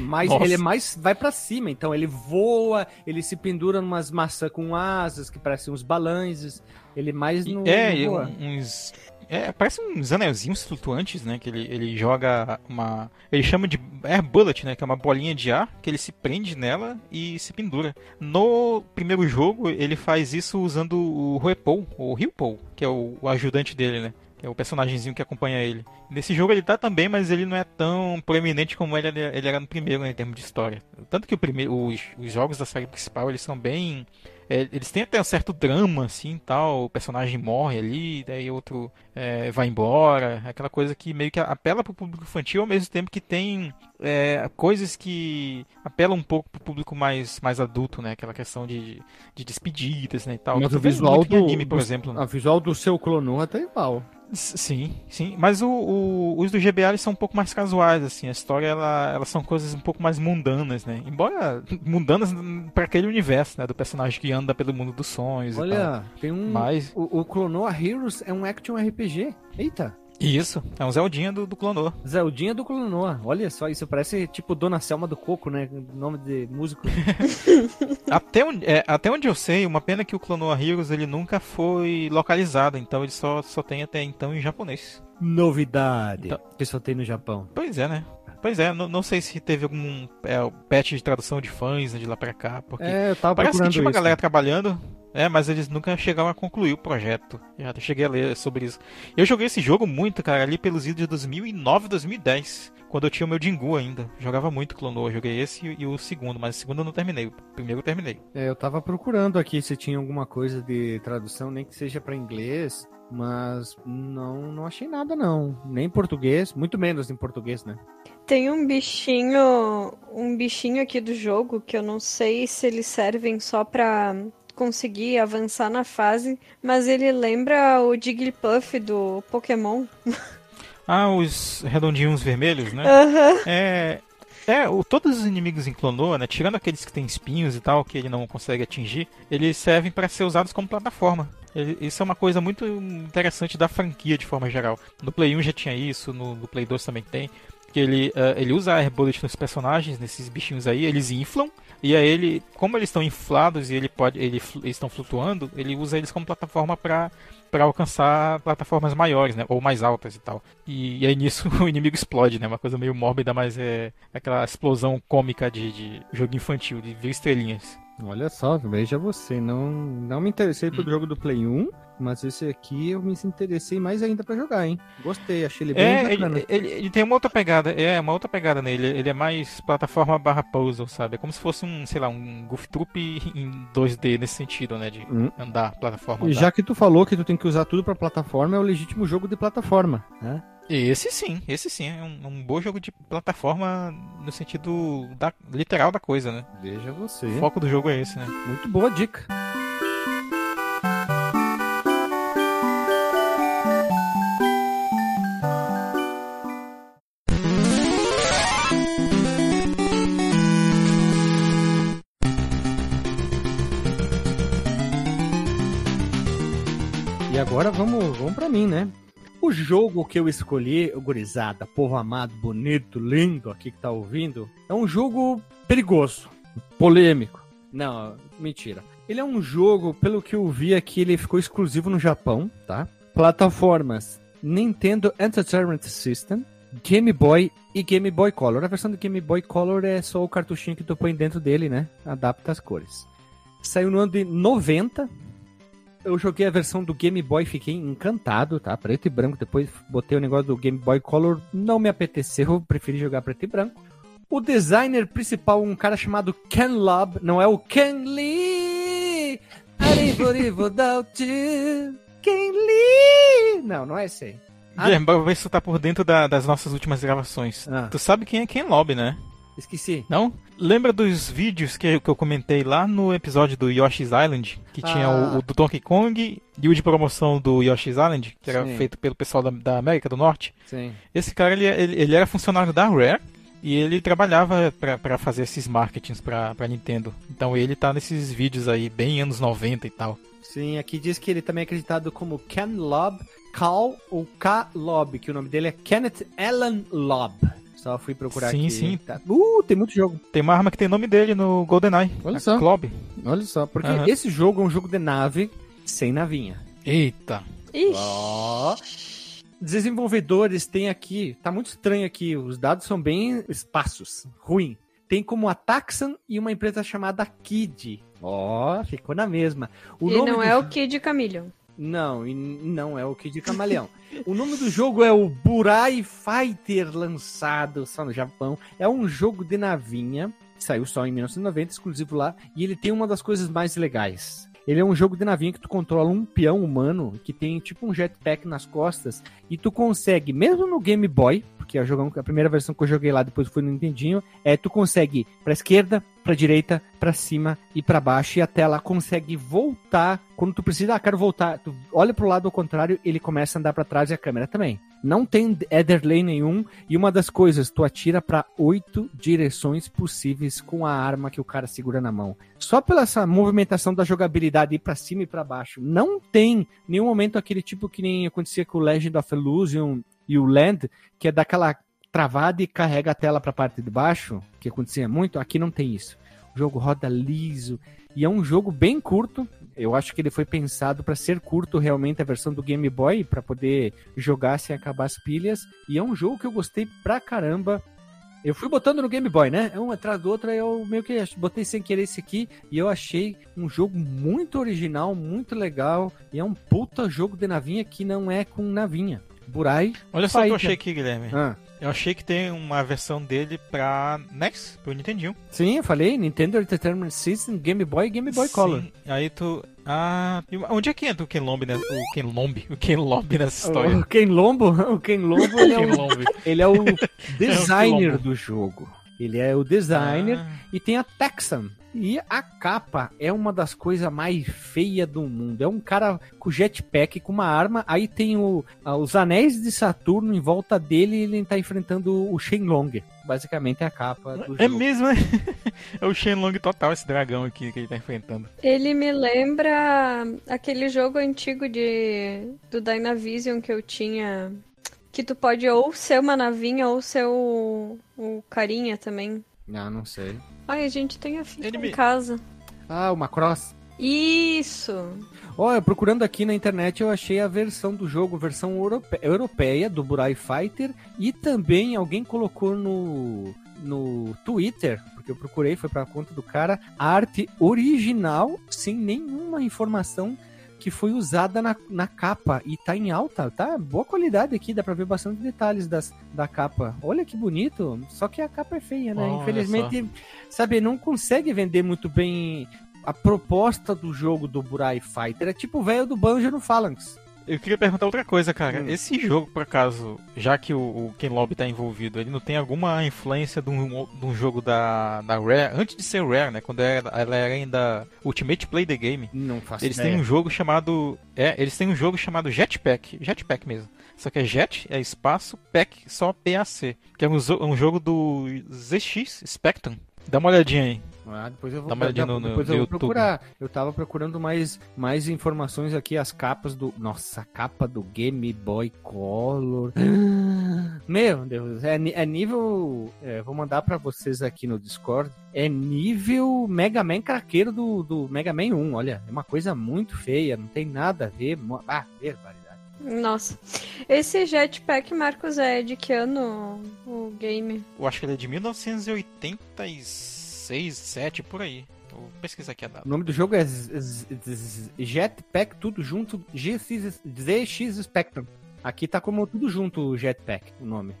mais, ele é mais vai para cima, então ele voa, ele se pendura numas maçãs com asas que parecem uns balãs, ele mais no, é, no uns é, parece uns anelzinhos flutuantes, né? Que ele, ele joga uma. Ele chama de air bullet, né? Que é uma bolinha de ar que ele se prende nela e se pendura. No primeiro jogo, ele faz isso usando o Ruepol, ou Ryupol, que é o, o ajudante dele, né? que é o personagemzinho que acompanha ele. Nesse jogo ele tá também, mas ele não é tão proeminente como ele, ele era no primeiro, né, em termos de história. Tanto que o primeiro, os, os jogos da série principal, eles são bem é, eles têm até um certo drama, assim, tal. O personagem morre ali, daí outro é, vai embora. Aquela coisa que meio que apela para o público infantil, ao mesmo tempo que tem é, coisas que apelam um pouco para o público mais, mais adulto, né? Aquela questão de, de despedidas, né, e tal. Mas o visual do anime, por do, exemplo. Né? A visual do seu clono até igual. Sim, sim. Mas o, o, os do GBA eles são um pouco mais casuais, assim. A história, ela, elas são coisas um pouco mais mundanas, né? Embora *laughs* mundanas para aquele universo, né? Do personagem que anda pelo mundo dos sonhos Olha, tem um... Mas... O, o Clonoa Heroes é um action RPG. Eita! Isso, é um Zeldinha do, do Clonoa. Zeldinha do Clonoa. Olha só, isso parece tipo Dona Selma do Coco, né? Nome de músico. *laughs* até, onde, é, até onde eu sei, uma pena que o Clonoa Heroes ele nunca foi localizado, então ele só, só tem até então em japonês. Novidade. Então, que só tem no Japão. Pois é, né? Pois é, não, não sei se teve algum é, patch de tradução de fãs né, de lá pra cá, porque é, eu tava parece que tinha uma isso, galera trabalhando, é, mas eles nunca chegaram a concluir o projeto. Já cheguei a ler sobre isso. Eu joguei esse jogo muito, cara, ali pelos idos de 2009, 2010. Quando eu tinha o meu Jingu ainda. Jogava muito Clonoa. Joguei esse e o segundo, mas o segundo eu não terminei. O primeiro eu terminei. É, eu tava procurando aqui se tinha alguma coisa de tradução, nem que seja para inglês. Mas não, não achei nada, não. Nem em português, muito menos em português, né? Tem um bichinho, um bichinho aqui do jogo que eu não sei se eles servem só pra conseguir avançar na fase, mas ele lembra o Jigglypuff do Pokémon. *laughs* Ah, os redondinhos vermelhos, né? Uhum. É, é, o, todos os inimigos em Clonoa, né, tirando aqueles que têm espinhos e tal, que ele não consegue atingir, eles servem para ser usados como plataforma. Ele, isso é uma coisa muito interessante da franquia de forma geral. No Play 1 já tinha isso, no, no Play 2 também tem. Que ele, uh, ele usa Air Bullet nos personagens, nesses bichinhos aí, eles inflam e aí ele, como eles estão inflados e ele pode, ele, eles estão flutuando, ele usa eles como plataforma para para alcançar plataformas maiores, né, ou mais altas e tal. E, e, aí nisso *laughs* o inimigo explode, né, uma coisa meio mórbida, mas é aquela explosão cômica de, de jogo infantil, de ver estrelinhas. Olha só, veja você, não, não me interessei pelo hum. jogo do Play 1, Mas esse aqui eu me interessei mais ainda pra jogar, hein? Gostei, achei ele bem É, bacana. ele, ele, ele tem uma outra pegada, é, uma outra pegada nele. Ele é mais plataforma barra puzzle, sabe? É como se fosse um, sei lá, um Goof Troop em 2D nesse sentido, né? De Hum. andar, plataforma E já que tu falou que tu tem que usar tudo pra plataforma, é o legítimo jogo de plataforma, né? Esse sim, esse sim. É um, um bom jogo de plataforma no sentido da, literal da coisa, né? Veja você. O foco do jogo é esse, né? Muito boa dica. Agora vamos, vamos para mim, né? O jogo que eu escolhi, gurizada, povo amado, bonito, lindo aqui que tá ouvindo, é um jogo perigoso, polêmico. Não, mentira. Ele é um jogo, pelo que eu vi aqui, ele ficou exclusivo no Japão, tá? Plataformas Nintendo Entertainment System, Game Boy e Game Boy Color. A versão do Game Boy Color é só o cartuchinho que tu põe dentro dele, né? Adapta as cores. Saiu no ano de 90. Eu joguei a versão do Game Boy, fiquei encantado, tá? Preto e branco. Depois botei o negócio do Game Boy Color, não me apeteceu, preferi jogar preto e branco. O designer principal, um cara chamado Ken Lob, não é o Ken Lee. Ken Lee. Não, não é esse aí. Ah. Guilherme, ver se tu tá por dentro da- das nossas últimas gravações. Ah. Tu sabe quem é Ken Lobby, né? Esqueci. Não? Lembra dos vídeos que, que eu comentei lá no episódio do Yoshi's Island? Que tinha Ah. o, o do Donkey Kong e o de promoção do Yoshi's Island, que era Sim. feito pelo pessoal da, da América do Norte. Sim. Esse cara, ele, ele, ele era funcionário da Rare e ele trabalhava pra- pra fazer esses marketings pra, pra Nintendo. Então ele tá nesses vídeos aí, bem anos 90 e tal. Sim, aqui diz que ele também é acreditado como Ken Lob, Cal ou K Lob, que o nome dele é Kenneth Allen Lob. Só fui procurar Sim, aqui. sim. Tá. Uh, tem muito jogo. Tem uma arma que tem o nome dele no GoldenEye. Olha só. Klob. Olha só, porque Aham. esse jogo é um jogo de nave sem navinha. Eita. Ixi. Ó. Desenvolvedores tem aqui, tá muito estranho aqui, os dados são bem espaços, ruim. Tem como a Taxan e uma empresa chamada Kid. Ó, ficou na mesma. O e nome não do é o Kid Chameleon. Não, e não é o Kid Camaleão. o nome do jogo é o Burai Fighter, lançado só no Japão. É um jogo de navinha, saiu só em 1990, exclusivo lá, e ele tem uma das coisas mais legais. Ele é um jogo de navinha que tu controla um peão humano que tem tipo um jetpack nas costas e tu consegue, mesmo no Game Boy, porque a, jogão- a primeira versão que eu joguei lá depois foi no Nintendinho, é tu consegue ir pra esquerda, pra direita, pra cima e pra baixo e a tela consegue voltar quando tu precisa, ah, quero voltar, tu olha pro lado ao contrário, ele começa a andar pra trás e a câmera também. Não tem Etherlay nenhum e uma das coisas, tu atira pra oito direções possíveis com a arma que o cara segura na mão. Só pela essa movimentação da jogabilidade ir pra cima e pra baixo, não tem nenhum momento aquele tipo que nem acontecia com o Legend of Illusion e o Land, que é daquela travada e carrega a tela pra parte de baixo, que acontecia muito, aqui não tem isso. O jogo roda liso e é um jogo bem curto. Eu acho que ele foi pensado para ser curto realmente a versão do Game Boy para poder jogar sem acabar as pilhas. E é um jogo que eu gostei pra caramba. Eu fui botando no Game Boy, né? Um atrás do outro, aí eu meio que botei sem querer esse aqui e eu achei um jogo muito original, muito legal. E é um puta jogo de navinha que não é com navinha. Burai. Olha só o que eu achei aqui, Guilherme. Ah, Eu achei que tem uma versão dele pra NES, pro Nintendinho. sim, eu falei, Nintendo Entertainment System, Game Boy e Game Boy Sim, Color. Aí tu. Ah. Onde é que entra o Ken Lomb, né? O Ken Lomb. O Ken Lomb nessa história. O Ken Lombo, *laughs* o Ken Lombo, ele é o, ele é o *laughs* designer quilombo. do jogo. Ele é o designer Ah, e tem a Texan. E a capa é uma das coisas mais feias do mundo. É um cara com jetpack, com uma arma. Aí tem o, os anéis de Saturno em volta dele e ele tá enfrentando o Shenlong. Basicamente é a capa do é jogo. mesmo, né? *laughs* É o Shenlong total, esse dragão aqui que ele tá enfrentando. Ele me lembra aquele jogo antigo de do Dynavision que eu tinha. Que tu pode ou ser uma navinha ou ser o, o carinha também. Ah, não sei. Ai, a gente tem a fita Ele em me- casa. Ah, uma cross. Isso! Olha, procurando aqui na internet eu achei a versão do jogo, versão europe- europeia do Burai Fighter e também alguém colocou no no Twitter, porque eu procurei, foi pra conta do cara, a arte original sem nenhuma informação que foi usada na, na capa e tá em alta, tá? Boa qualidade aqui, dá pra ver bastante detalhes das, da capa. Olha que bonito, só que a capa é feia, né? Olha Infelizmente, sabe, não consegue vender muito bem a proposta do jogo do Burai Fighter. É tipo o velho do Banjo no Phalanx. Eu queria perguntar outra coisa, cara. Hum. Esse jogo, por acaso, já que o, o Ken Lobby tá envolvido, ele não tem alguma influência de um, de um jogo da, da Rare, antes de ser Rare, né? Quando era, ela era ainda Ultimate Play the Game. Não faço Eles ideia. têm um jogo chamado. É, eles têm um jogo chamado Jetpack. Jetpack mesmo. Só que é Jet, é espaço, Pack, só PAC. Que é um, um jogo do ZX Spectrum. Dá uma olhadinha aí. Ah, depois eu vou, Dá uma olhadinha no- no- depois no eu vou YouTube. procurar. Eu tava procurando mais, mais informações aqui, as capas do. Nossa, a capa do Game Boy Color. *gasps* Meu Deus, é, ni- é nível. é, vou mandar pra vocês aqui no Discord. É nível Mega Man craqueiro do, do Mega Man 1. Olha, é uma coisa muito feia, não tem nada a ver. mo- Ah, barbaridade. Nossa. Esse Jetpack, Marcos, é de que ano o game? Eu acho que ele é de 1986, 7 por aí. Vou pesquisar aqui a data. O nome do jogo é Jetpack, tudo junto, GX, ZX Spectrum. Aqui tá como tudo junto o Jetpack, o nome.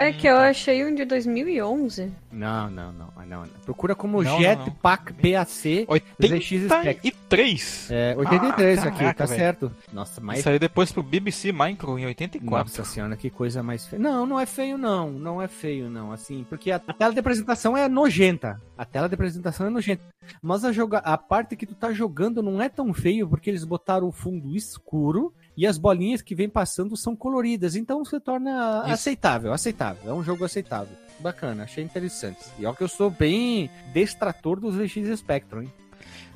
É que eu tá. achei um de 2011. Não, não, não, não, não. Procura como Não, não, Jetpack PAC. 83! É, 83 Ah, aqui, caraca, tá velho. certo. Nossa, mas. Saiu depois pro BBC Micro em 84. Nossa senhora, que coisa mais feia. Não, não é feio, não. Não é feio, não. Assim, porque a, a tela de apresentação é nojenta. A tela de apresentação é nojenta. Mas a, joga, a parte que tu tá jogando não é tão feio, porque eles botaram o fundo escuro e as bolinhas que vem passando são coloridas. Então se torna Isso. aceitável, aceitável. É um jogo aceitável. Bacana, achei interessante. E ó que eu sou bem destrator dos ZX Spectrum, hein?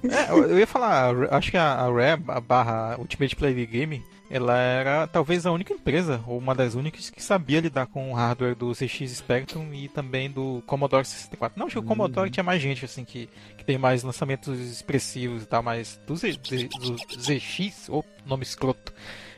É, eu ia falar, acho que a Rare a barra Ultimate Play the Game, ela era talvez a única empresa, ou uma das únicas, que sabia lidar com o hardware do ZX Spectrum e também do Commodore 64. Não, acho que o Commodore tinha mais gente, assim, que, que tem mais lançamentos expressivos e tal, mas do, Z, Z- do ZX, ou nome escroto,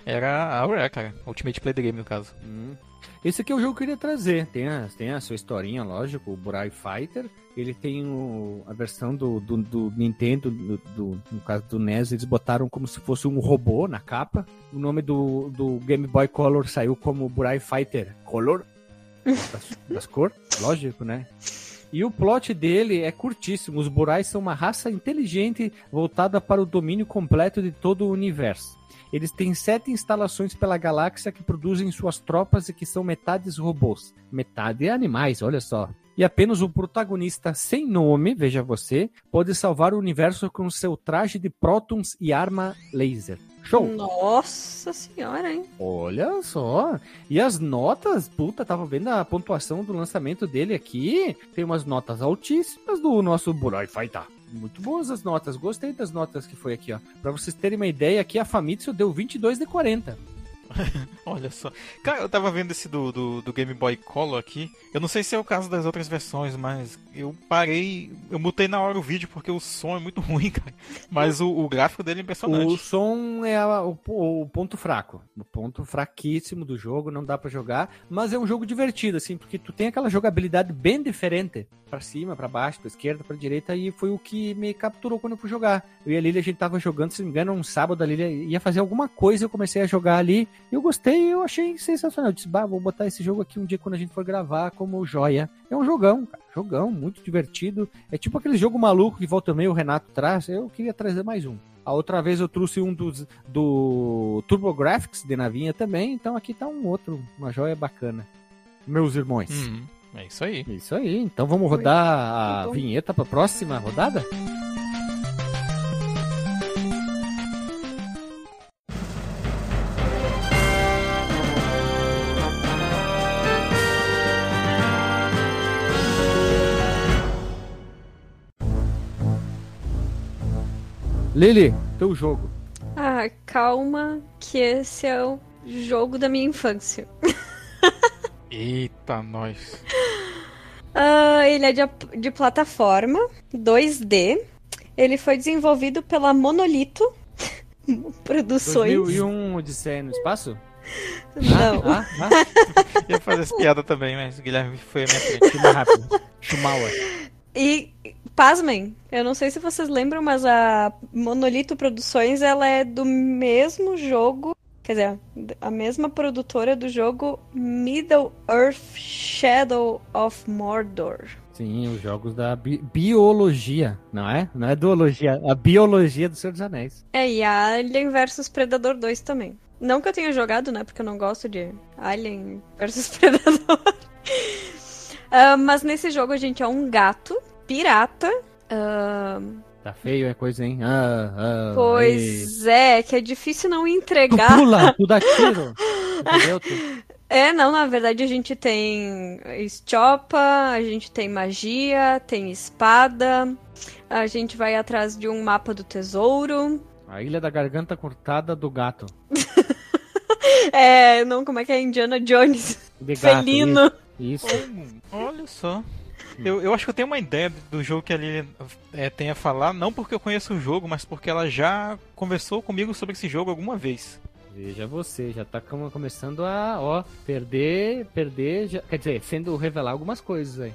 era a Rare, cara. Ultimate Play the Game, no caso. Hum. Esse aqui é o jogo que eu queria trazer. Tem a, tem a sua historinha, lógico, o Burai Fighter. Ele tem o- a versão do, do, do Nintendo, do, do- no caso do NES, eles botaram como se fosse um robô na capa. O nome do, do Game Boy Color saiu como Burai Fighter Color, das, *laughs* das cor, lógico, né? E o plot dele é curtíssimo. Os Burais são uma raça inteligente voltada para o domínio completo de todo o universo. Eles têm sete instalações pela galáxia que produzem suas tropas e que são metades robôs, metade animais, olha só. E apenas o protagonista sem nome, veja você, pode salvar o universo com seu traje de prótons e arma laser. Show! Nossa senhora, hein? Olha só. E as notas, puta, tava vendo a pontuação do lançamento dele aqui. Tem umas notas altíssimas do nosso Burai Fighter. Muito boas as notas. Gostei das notas que foi aqui, ó. Pra vocês terem uma ideia, aqui a Famitsu deu 22 de 40. *laughs* Olha só. Cara, eu tava vendo esse do, do, do Game Boy Color aqui. Eu não sei se é o caso das outras versões, mas eu parei. Eu mutei na hora o vídeo porque o som é muito *laughs* ruim, cara. Mas o, o gráfico dele é impressionante. O som é a- o, o ponto fraco. O ponto fraquíssimo do jogo, não dá pra jogar. Mas é um jogo divertido, assim, porque tu tem aquela jogabilidade bem diferente. Pra cima, pra baixo, pra esquerda, pra direita. E foi o que me capturou quando eu fui jogar. Eu e a Lilia, a gente tava jogando, se não me engano, um sábado a Lilia ia fazer alguma coisa. Eu comecei a jogar ali. Eu gostei, eu achei sensacional. Eu disse, bah, vou botar esse jogo aqui um dia quando a gente for gravar como joia. É um jogão, cara. Jogão, muito divertido. É tipo aquele jogo maluco que volta e meio o Renato traz. Eu queria trazer mais um. A outra vez eu trouxe um dos, do TurboGrafx de navinha também. Então aqui tá um outro, uma joia bacana. Meus irmãos. Uhum, é isso aí. Isso aí. Então vamos rodar a bom. vinheta pra próxima rodada? Lili, teu jogo. Ah, calma, que esse é o jogo da minha infância. *laughs* Eita, nós. Ah, ele é de, de plataforma 2D. Ele foi desenvolvido pela Monolito *laughs* Produções. 2001 Odisseia no Espaço? Não. Ah, ah, *laughs* Ia fazer essa piada também, mas o Guilherme foi a minha frente. rápido. Shumawa. E pasmem, eu não sei se vocês lembram, mas a Monolito Produções, ela é do mesmo jogo, quer dizer, a mesma produtora do jogo Middle Earth Shadow of Mordor. Sim, os jogos da bi biologia, não é? Não é duologia, a biologia do Senhor dos Anéis. É, e Alien vs Predador 2 também. Não que eu tenha jogado, né? Porque eu não gosto de Alien vs *laughs* Predador. uh, mas nesse jogo a gente é um gato pirata. Uh... Tá feio é coisa, hein? Ah, ah, pois é, que é difícil não entregar. Tu pula, tu dá *laughs* tiro. Entendeu? É, não, na verdade a gente tem estiopa, a gente tem magia, tem espada, a gente vai atrás de um mapa do tesouro. A Ilha da Garganta Cortada do Gato. *laughs* é, não, como é que é? Indiana Jones. De gato, Felino. Isso. isso. Olha só. Eu, eu acho que eu tenho uma ideia do jogo que a Lilian é, tem a falar, não porque eu conheço o jogo, mas porque ela já conversou comigo sobre esse jogo alguma vez. Veja você, já tá começando a, ó, perder, perder, já, quer dizer, sendo revelar algumas coisas aí.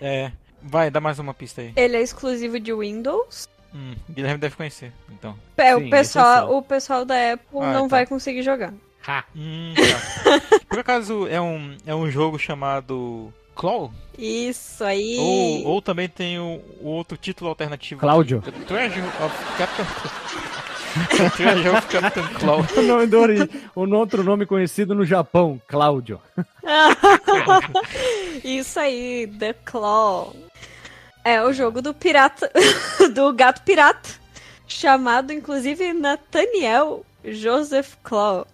É, vai, dá mais uma pista aí. Ele é exclusivo de Windows. Hum, Guilherme deve conhecer, então. É, Sim, o, pessoal, o pessoal da Apple ah, não tá. vai conseguir jogar. Ha. Hum, tá. *laughs* Por acaso é um, é um jogo chamado Claw? Isso aí. Ou, ou também tem o, o outro título alternativo. Cláudio. Treasure of Captain *laughs* Treasure of Captain Claw. O, nome do, o outro nome conhecido no Japão, Cláudio. *laughs* Isso aí, The Claw. É o jogo do pirata, *laughs* do gato pirata, chamado inclusive Nathaniel Joseph Claw.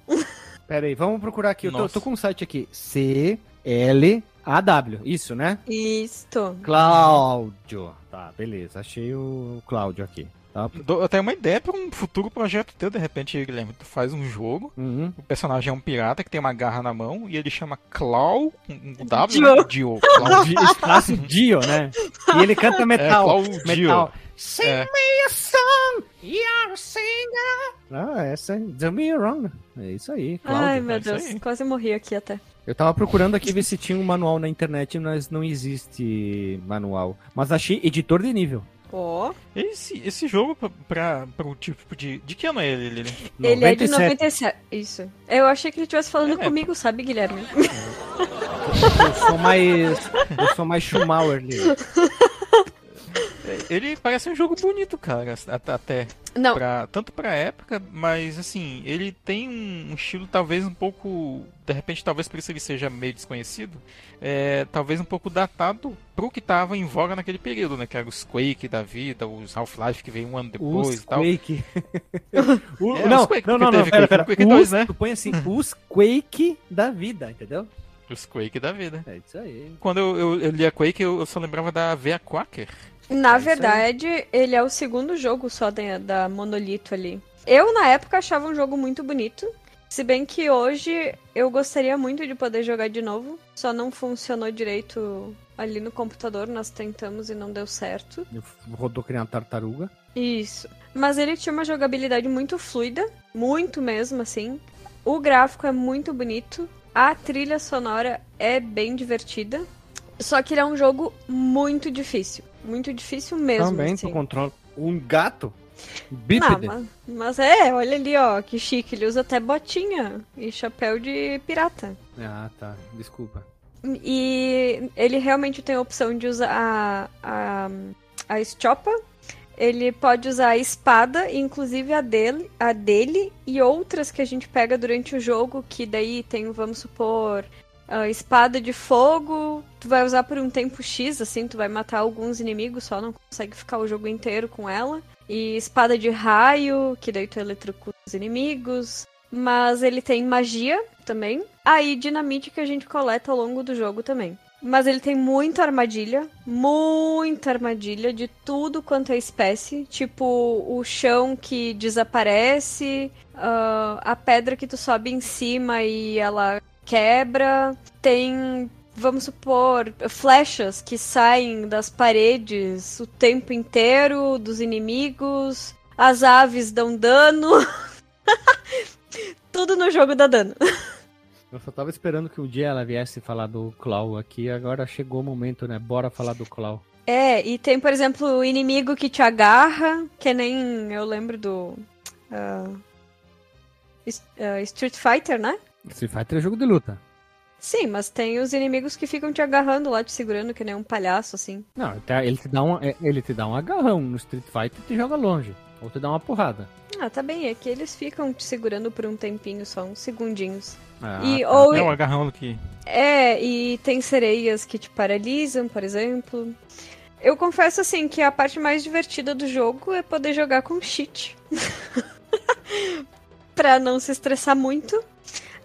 Pera aí, vamos procurar aqui. Eu tô, tô, com um site aqui. C L A W, isso, né? Isso. Cláudio. Tá, beleza. Achei o Cláudio aqui. Tá. Eu tenho uma ideia para um futuro projeto teu, de repente, Guilherme. Tu faz um jogo, uhum. o personagem é um pirata que tem uma garra na mão e ele chama Clau, um W, Dio. Né? Dio. Espaço Dio, né? E ele canta é, metal. É, metal. Sing é. me a song, you're a singer. Ah, essa é Do Me Wrong. É isso aí, Cláudio. Ai, meu é Deus, quase morri aqui até. Eu tava procurando aqui ver se tinha um manual na internet, mas não existe manual. Mas achei editor de nível. Ó. Oh. Esse, esse jogo, pra, pra, o tipo de. De que ano é ele? Ele, ele é de 97. Isso. Eu achei que ele estivesse falando é, comigo, sabe, Guilherme? Eu sou mais. Eu sou mais Schumauer, Ele parece um jogo bonito, cara, até. Não. Pra, tanto pra época, mas assim, ele tem um estilo talvez um pouco. De repente, talvez por isso ele seja meio desconhecido. É, talvez um pouco datado pro que tava em voga naquele período, né? Que era os Quake da vida, os Half-Life que veio um ano depois os e tal. Quake. *laughs* o, é, não, Quake, não, não, não, pera, pera. Quake 2, né? Tu põe assim, os Quake da vida, entendeu? Os Quake da vida. É isso aí. Quando eu, eu, eu li a Quake, eu, eu só lembrava da Vea Quaker. Na é verdade, ele é o segundo jogo só da, da Monolito ali. Eu, na época, achava um jogo muito bonito. Se bem que hoje eu gostaria muito de poder jogar de novo. Só não funcionou direito ali no computador. Nós tentamos e não deu certo. Rodou que nem uma tartaruga. Isso. Mas ele tinha uma jogabilidade muito fluida. Muito mesmo, assim. O gráfico é muito bonito. A trilha sonora é bem divertida. Só que ele é um jogo muito difícil. Muito difícil mesmo. Também, assim. tu controla um gato. Bípede. Não, mas, mas, é, olha ali, ó, que chique. Ele usa até botinha e chapéu de pirata. Ah, tá. Desculpa. E ele realmente tem a opção de usar a, a, a estiopa. Ele pode usar a espada, inclusive a dele, a dele e outras que a gente pega durante o jogo, que daí tem, vamos supor, a espada de fogo, tu vai usar por um tempo X, assim, tu vai matar alguns inimigos, só não consegue ficar o jogo inteiro com ela. E espada de raio, que daí tu eletrocuta os inimigos. Mas ele tem magia também. Aí ah, dinamite que a gente coleta ao longo do jogo também. Mas ele tem muita armadilha, muita armadilha de tudo quanto é espécie. Tipo, o chão que desaparece, uh, a pedra que tu sobe em cima e ela quebra, tem, vamos supor, flechas que saem das paredes o tempo inteiro dos inimigos, as aves dão dano. *laughs* Tudo no jogo dá dano. Eu só tava esperando que um dia ela viesse falar do Claw aqui, agora chegou o momento, né? Bora falar do Claw. É, e tem, por exemplo, o inimigo que te agarra, que nem eu lembro do. S- ah, Street Fighter, né? Street Fighter é jogo de luta. Sim, mas tem os inimigos que ficam te agarrando lá, te segurando, que nem um palhaço, assim. Não, tá- ele te dá um, é, ele te dá um agarrão no Street Fighter e te joga longe. Ou te dá uma porrada. Ah, tá bem, é que eles ficam te segurando por um tempinho só, uns segundinhos. Ah, e, tá. ou, É o agarrão que. É, e tem sereias que te paralisam, por exemplo. Eu confesso assim que a parte mais divertida do jogo é poder jogar com cheat. *laughs* pra não se estressar muito.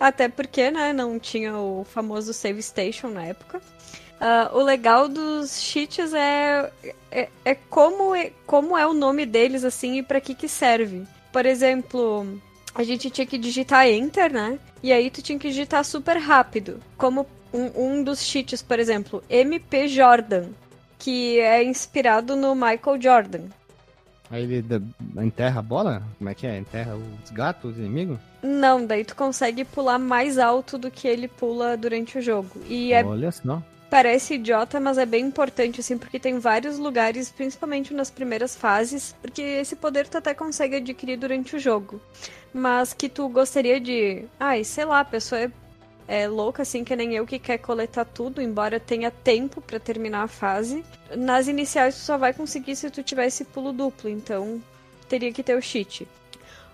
Até porque, né, não tinha o famoso save station na época. Ah, o legal dos cheats é, é, é como, é como é o nome deles, assim, e pra que que serve. Por exemplo, a gente tinha que digitar Enter, né? E aí tu tinha que digitar super rápido. Como um, um dos cheats, por exemplo, MP Jordan, que é inspirado no Michael Jordan. Aí ele enterra a bola? Como é que é? Enterra os gatos, os inimigos? Não, daí tu consegue pular mais alto do que ele pula durante o jogo. E é, Olha só. parece idiota, mas é bem importante, assim, porque tem vários lugares, principalmente nas primeiras fases, porque esse poder tu até consegue adquirir durante o jogo. Mas que tu gostaria de. Ai, sei lá, a pessoa é, é louca, assim, que nem eu, que quer coletar tudo, embora tenha tempo pra terminar a fase. Nas iniciais tu só vai conseguir se tu tiver esse pulo duplo, então teria que ter o cheat.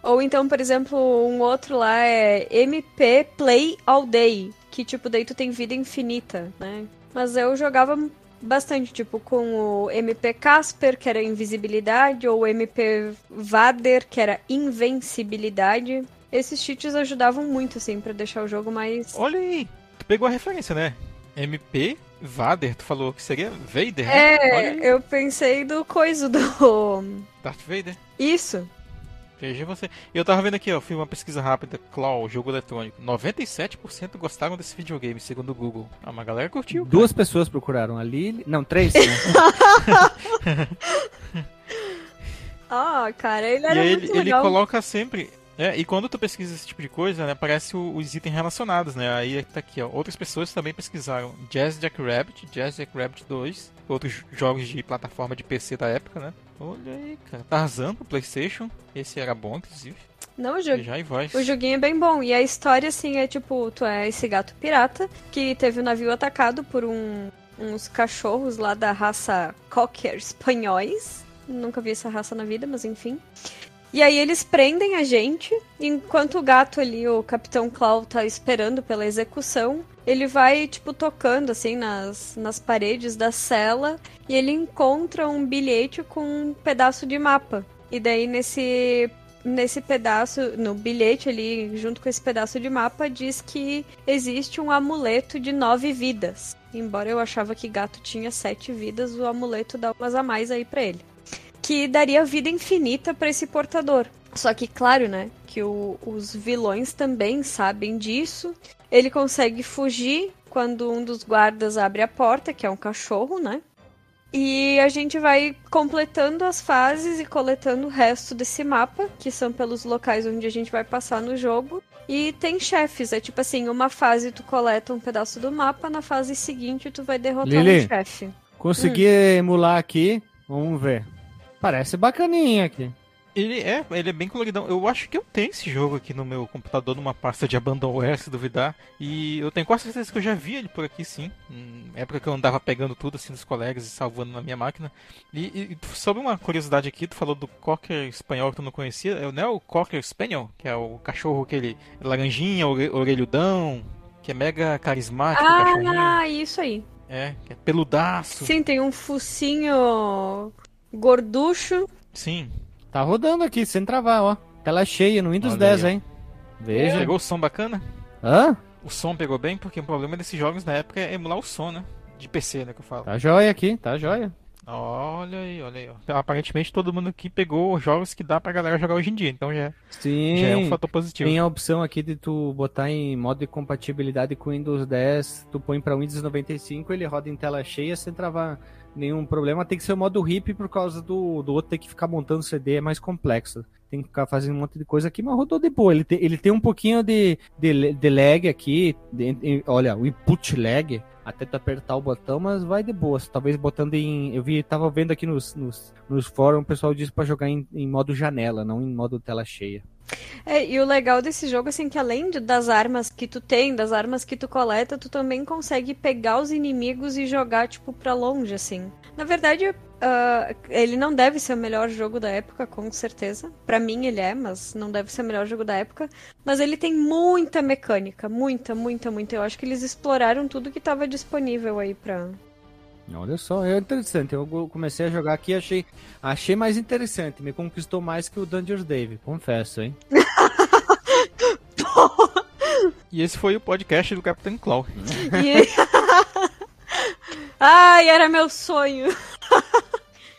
Ou então, por exemplo, um outro lá é MP Play All Day, que tipo, daí tu tem vida infinita, né? Mas eu jogava bastante, tipo, com o MP Casper, que era invisibilidade, ou o MP Vader, que era invencibilidade. Esses cheats ajudavam muito, assim, pra deixar o jogo mais. Olha aí, tu pegou a referência, né? MP Vader, tu falou que seria Vader, né? É, aí, eu pensei do coisa do. *laughs* Darth Vader. Isso. Veja você. E eu tava vendo aqui, ó, fiz uma pesquisa rápida, Claw, jogo eletrônico. 97% gostaram desse videogame, segundo o Google. Ah, uma galera curtiu. cara. Duas pessoas procuraram a Lily. Não, três. né? *laughs* *laughs* Ah, cara, ele E era muito ele, ele legal. coloca sempre. É, e quando tu pesquisa esse tipo de coisa, né, aparece o- os itens relacionados, né? Aí tá aqui, ó. Outras pessoas também pesquisaram Jazz Jack Rabbit, Jazz Jack Rabbit 2, outros jo- jogos de plataforma de PC da época, né? Olha aí, cara. Tarzan pro Playstation. Esse era bom, inclusive. Não, o jogo. Já e. O joguinho é bem bom. E a história, assim, é tipo, tu é esse gato pirata que teve o navio atacado por um- uns cachorros lá da raça Cocker espanhóis. Nunca vi essa raça na vida, mas enfim. E aí eles prendem a gente, enquanto o gato ali, o Capitão Claw, tá esperando pela execução. Ele vai, tipo, tocando, assim, nas, nas paredes da cela. E ele encontra um bilhete com um pedaço de mapa. E daí, nesse nesse pedaço, no bilhete ali, junto com esse pedaço de mapa, diz que existe um amuleto de nove vidas. Embora eu achava que gato tinha sete vidas, o amuleto dá umas a mais aí pra ele. Que daria vida infinita pra esse portador. Só que, claro, né, que o- os vilões também sabem disso. Ele consegue fugir quando um dos guardas abre a porta, que é um cachorro, né? E a gente vai completando as fases e coletando o resto desse mapa, que são pelos locais onde a gente vai passar no jogo. E tem chefes, é tipo assim, uma fase tu coleta um pedaço do mapa, na fase seguinte tu vai derrotar Lili. um chefe. Consegui emular aqui. Vamos ver. Parece bacaninha aqui. Ele é, ele é bem coloridão. Eu acho que eu tenho esse jogo aqui no meu computador, numa pasta de Abandonware, se duvidar. E eu tenho quase certeza que eu já vi ele por aqui, sim. Hum, época que eu andava pegando tudo assim dos colegas e salvando na minha máquina. E, e sobre uma curiosidade aqui, tu falou do Cocker espanhol que tu não conhecia. É, não é o Cocker Spaniel? Que é o cachorro aquele laranjinha, ore- orelhudão, que é mega carismático. Ah, isso aí. É, que é peludaço. Sim, tem um focinho gorducho. Sim. Tá rodando aqui, sem travar, ó. Tela cheia no Windows Olha 10, aí, hein? Veja. Pegou o som bacana? Hã? O som pegou bem, porque o problema desses jogos na época é emular o som, né? De PC, né, que eu falo. Tá jóia aqui, tá jóia. Olha aí, olha aí. Ó. Aparentemente todo mundo aqui pegou jogos que dá pra galera jogar hoje em dia, então já, Sim. já é um fator positivo. Tem a opção aqui de tu botar em modo de compatibilidade com Windows 10, tu põe pra Windows 95, ele roda em tela cheia sem travar nenhum problema. Tem que ser o modo hip por causa do, do outro ter que ficar montando CD, é mais complexo. Tem que ficar fazendo um monte de coisa aqui, mas rodou de boa. Ele tem, ele tem um pouquinho de, de, de lag aqui. de- de- olha, o input lag. Até tu apertar o botão, mas vai de boa. Talvez botando em. Eu vi, tava vendo aqui nos, nos, nos fóruns, o pessoal disse pra jogar em, em modo janela, não em modo tela cheia. É, e o legal desse jogo, assim, que além de- das armas que tu tem, das armas que tu coleta, tu também consegue pegar os inimigos e jogar, tipo, pra longe, assim. Na verdade, ah, ele não deve ser o melhor jogo da época, com certeza. Pra mim ele é, mas não deve ser o melhor jogo da época. Mas ele tem muita mecânica, muita, muita, muita. Eu acho que eles exploraram tudo que tava disponível aí pra... Olha só, é interessante. Eu comecei a jogar aqui e achei, achei mais interessante. Me conquistou mais que o Dungeons Dave, confesso, hein? *laughs* E esse foi o podcast do Capitão Claw. *laughs* *laughs* Ai, era meu sonho.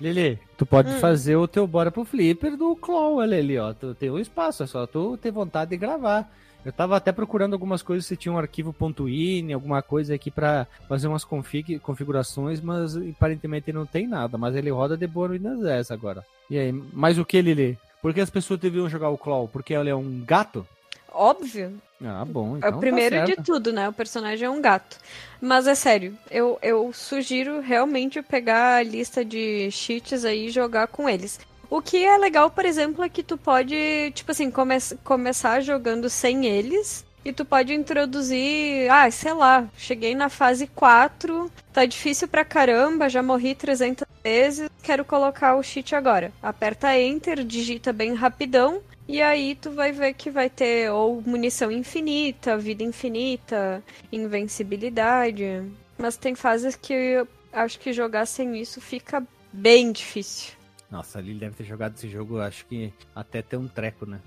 Lili, tu pode fazer o teu Bora pro Flipper do Claw, olha ali, ó. Tu tem um espaço, é só tu ter vontade de gravar. Eu tava até procurando algumas coisas se tinha um arquivo .ini, alguma coisa aqui pra fazer umas config, configurações, mas aparentemente não tem nada. Mas ele roda de boa no Windows 10 agora. E aí, mais o que, Lili? Por que as pessoas deviam jogar o Claw? Porque ele é um gato? Óbvio. Ah, bom. É Então o primeiro tá de tudo, né? O personagem é um gato. Mas é sério, eu, eu sugiro realmente pegar a lista de cheats aí e jogar com eles. O que é legal, por exemplo, é que tu pode, tipo assim, come começar jogando sem eles. E tu pode introduzir, ah, sei lá, cheguei na fase 4, tá difícil pra caramba, já morri 300 vezes, quero colocar o cheat agora. Aperta Enter, digita bem rapidão, e aí tu vai ver que vai ter ou munição infinita, vida infinita, invencibilidade. Mas tem fases que eu acho que jogar sem isso fica bem difícil. Nossa, a Lili deve ter jogado esse jogo, acho que até ter um treco, né?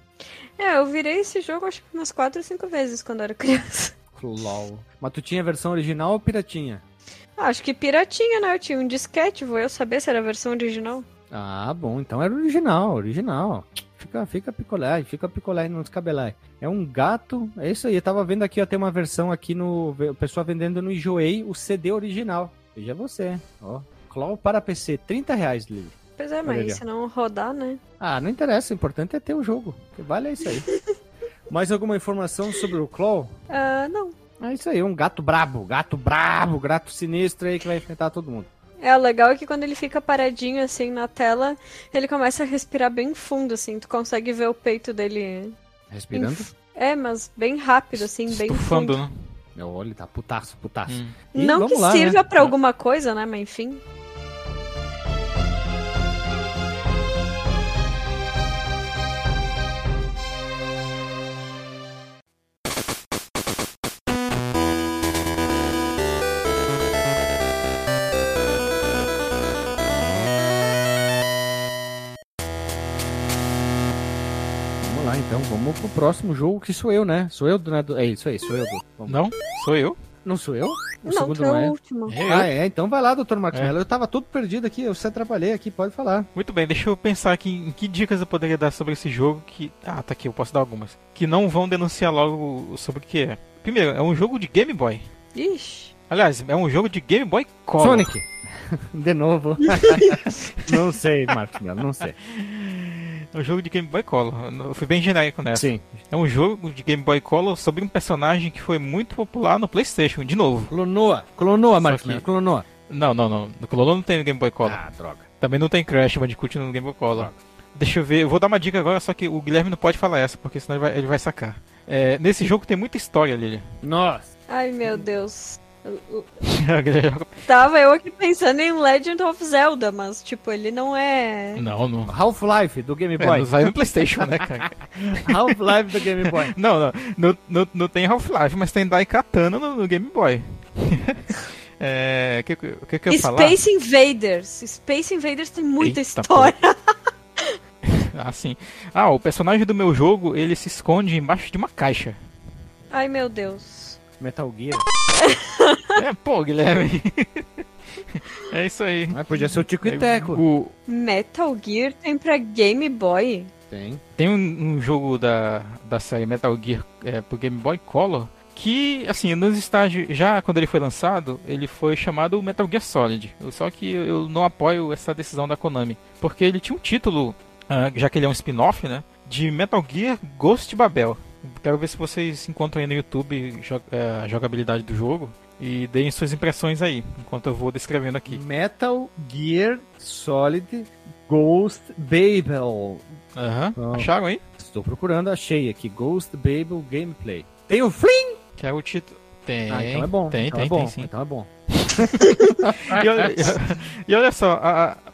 É, eu virei esse jogo acho que umas 4 ou 5 vezes quando era criança. *laughs* LOL. Mas tu tinha a versão original ou piratinha? Ah, acho que piratinha, né? Eu tinha um disquete, vou eu saber se era a versão original. Ah, bom, então era original, original. Fica, fica picolé, fica picolé não descabelar. É um gato, é isso aí. Eu tava vendo aqui, ó, tem uma versão aqui no. O pessoal vendendo no Enjoei o CD original. Veja você, ó. Claw para PC, 30 reais, Lili. Pois é, mas se não rodar, né? Ah, não interessa, o importante é ter o jogo. Que vale é isso aí. *laughs* Mais alguma informação sobre o Claw? Ah, não. É isso aí, um gato brabo, gato brabo, gato sinistro aí que vai enfrentar todo mundo. É, o legal é que quando ele fica paradinho assim na tela, ele começa a respirar bem fundo, assim. Tu consegue ver o peito dele. Respirando. É, mas bem rápido, assim, bem Estufando, fundo. né? Olha, ele tá putaço, putaço. Hum. E Não que lá, sirva né? pra alguma coisa, né? Mas enfim. Próximo jogo, que sou eu, né? Sou eu, né? do- É isso aí, sou eu. do-. Não, sou eu. Não sou eu? O não, segundo é não o é. último. É. Ah, é? Então vai lá, doutor Marcos É. Mello. Eu tava todo perdido aqui, eu se atrapalhei aqui, pode falar. Muito bem, deixa eu pensar aqui em que dicas eu poderia dar sobre esse jogo que. Ah, tá aqui, eu posso dar algumas. Que não vão denunciar logo sobre o que é. Primeiro, é um jogo de Game Boy. Ixi. Aliás, é um jogo de Game Boy Color. Sonic! *laughs* De novo. *laughs* não sei, Marcos Mello, não sei. É um jogo de Game Boy Color. Eu fui bem genérico nessa. Sim. É um jogo de Game Boy Color sobre um personagem que foi muito popular no PlayStation, de novo. Clonoa. Clonoa, Marcos que- clonoa. Não, não, não. No Color não tem no Game Boy Color. Ah, droga. Também não tem Crash Bandicoot no Game Boy Color. Droga. Deixa eu ver, eu vou dar uma dica agora, só que o Guilherme não pode falar essa, porque senão ele vai, ele vai sacar. É, nesse jogo tem muita história, Lili. Nossa. Ai, meu Deus. *laughs* Tava eu aqui pensando em Legend of Zelda, mas, tipo, ele não é. não, não. Half-Life do Game É, Boy. não saiu no Playstation, né, cara? *laughs* Half-Life do Game Boy. *laughs* Não, não, não, não, não tem Half-Life, mas tem Daikatana no, no Game Boy. É, o que, que, que eu ia falar? Space Invaders. Space Invaders tem muita Eita, história. Ah, sim. Ah, o personagem do meu jogo, ele se esconde embaixo de uma caixa. Ai, meu Deus. Metal Gear. *laughs* É, pô, Guilherme. *laughs* é isso aí. Mas podia ser o Tico e Teco. O, Metal Gear tem pra Game Boy? Tem. tem um, um jogo da, da série Metal Gear é, pro Game Boy Color Que, assim, nos estágios, já quando ele foi lançado, ele foi chamado Metal Gear Solid. Só que eu não apoio essa decisão da Konami. Porque ele tinha um título, uh, já que ele é um spin-off, né? De Metal Gear Ghost Babel. Quero ver se vocês encontram aí no YouTube é, a jogabilidade do jogo e deem suas impressões aí, enquanto eu vou descrevendo aqui. Metal Gear Solid Ghost Babel. Aham, uhum. acharam aí? Estou procurando, achei aqui. Ghost Babel Gameplay. Tem o Fling? Que é o título. Tem. Ah, então é bom. Tem, então tem, é bom. tem sim. Então é bom. *laughs* e, olha, e, olha, só,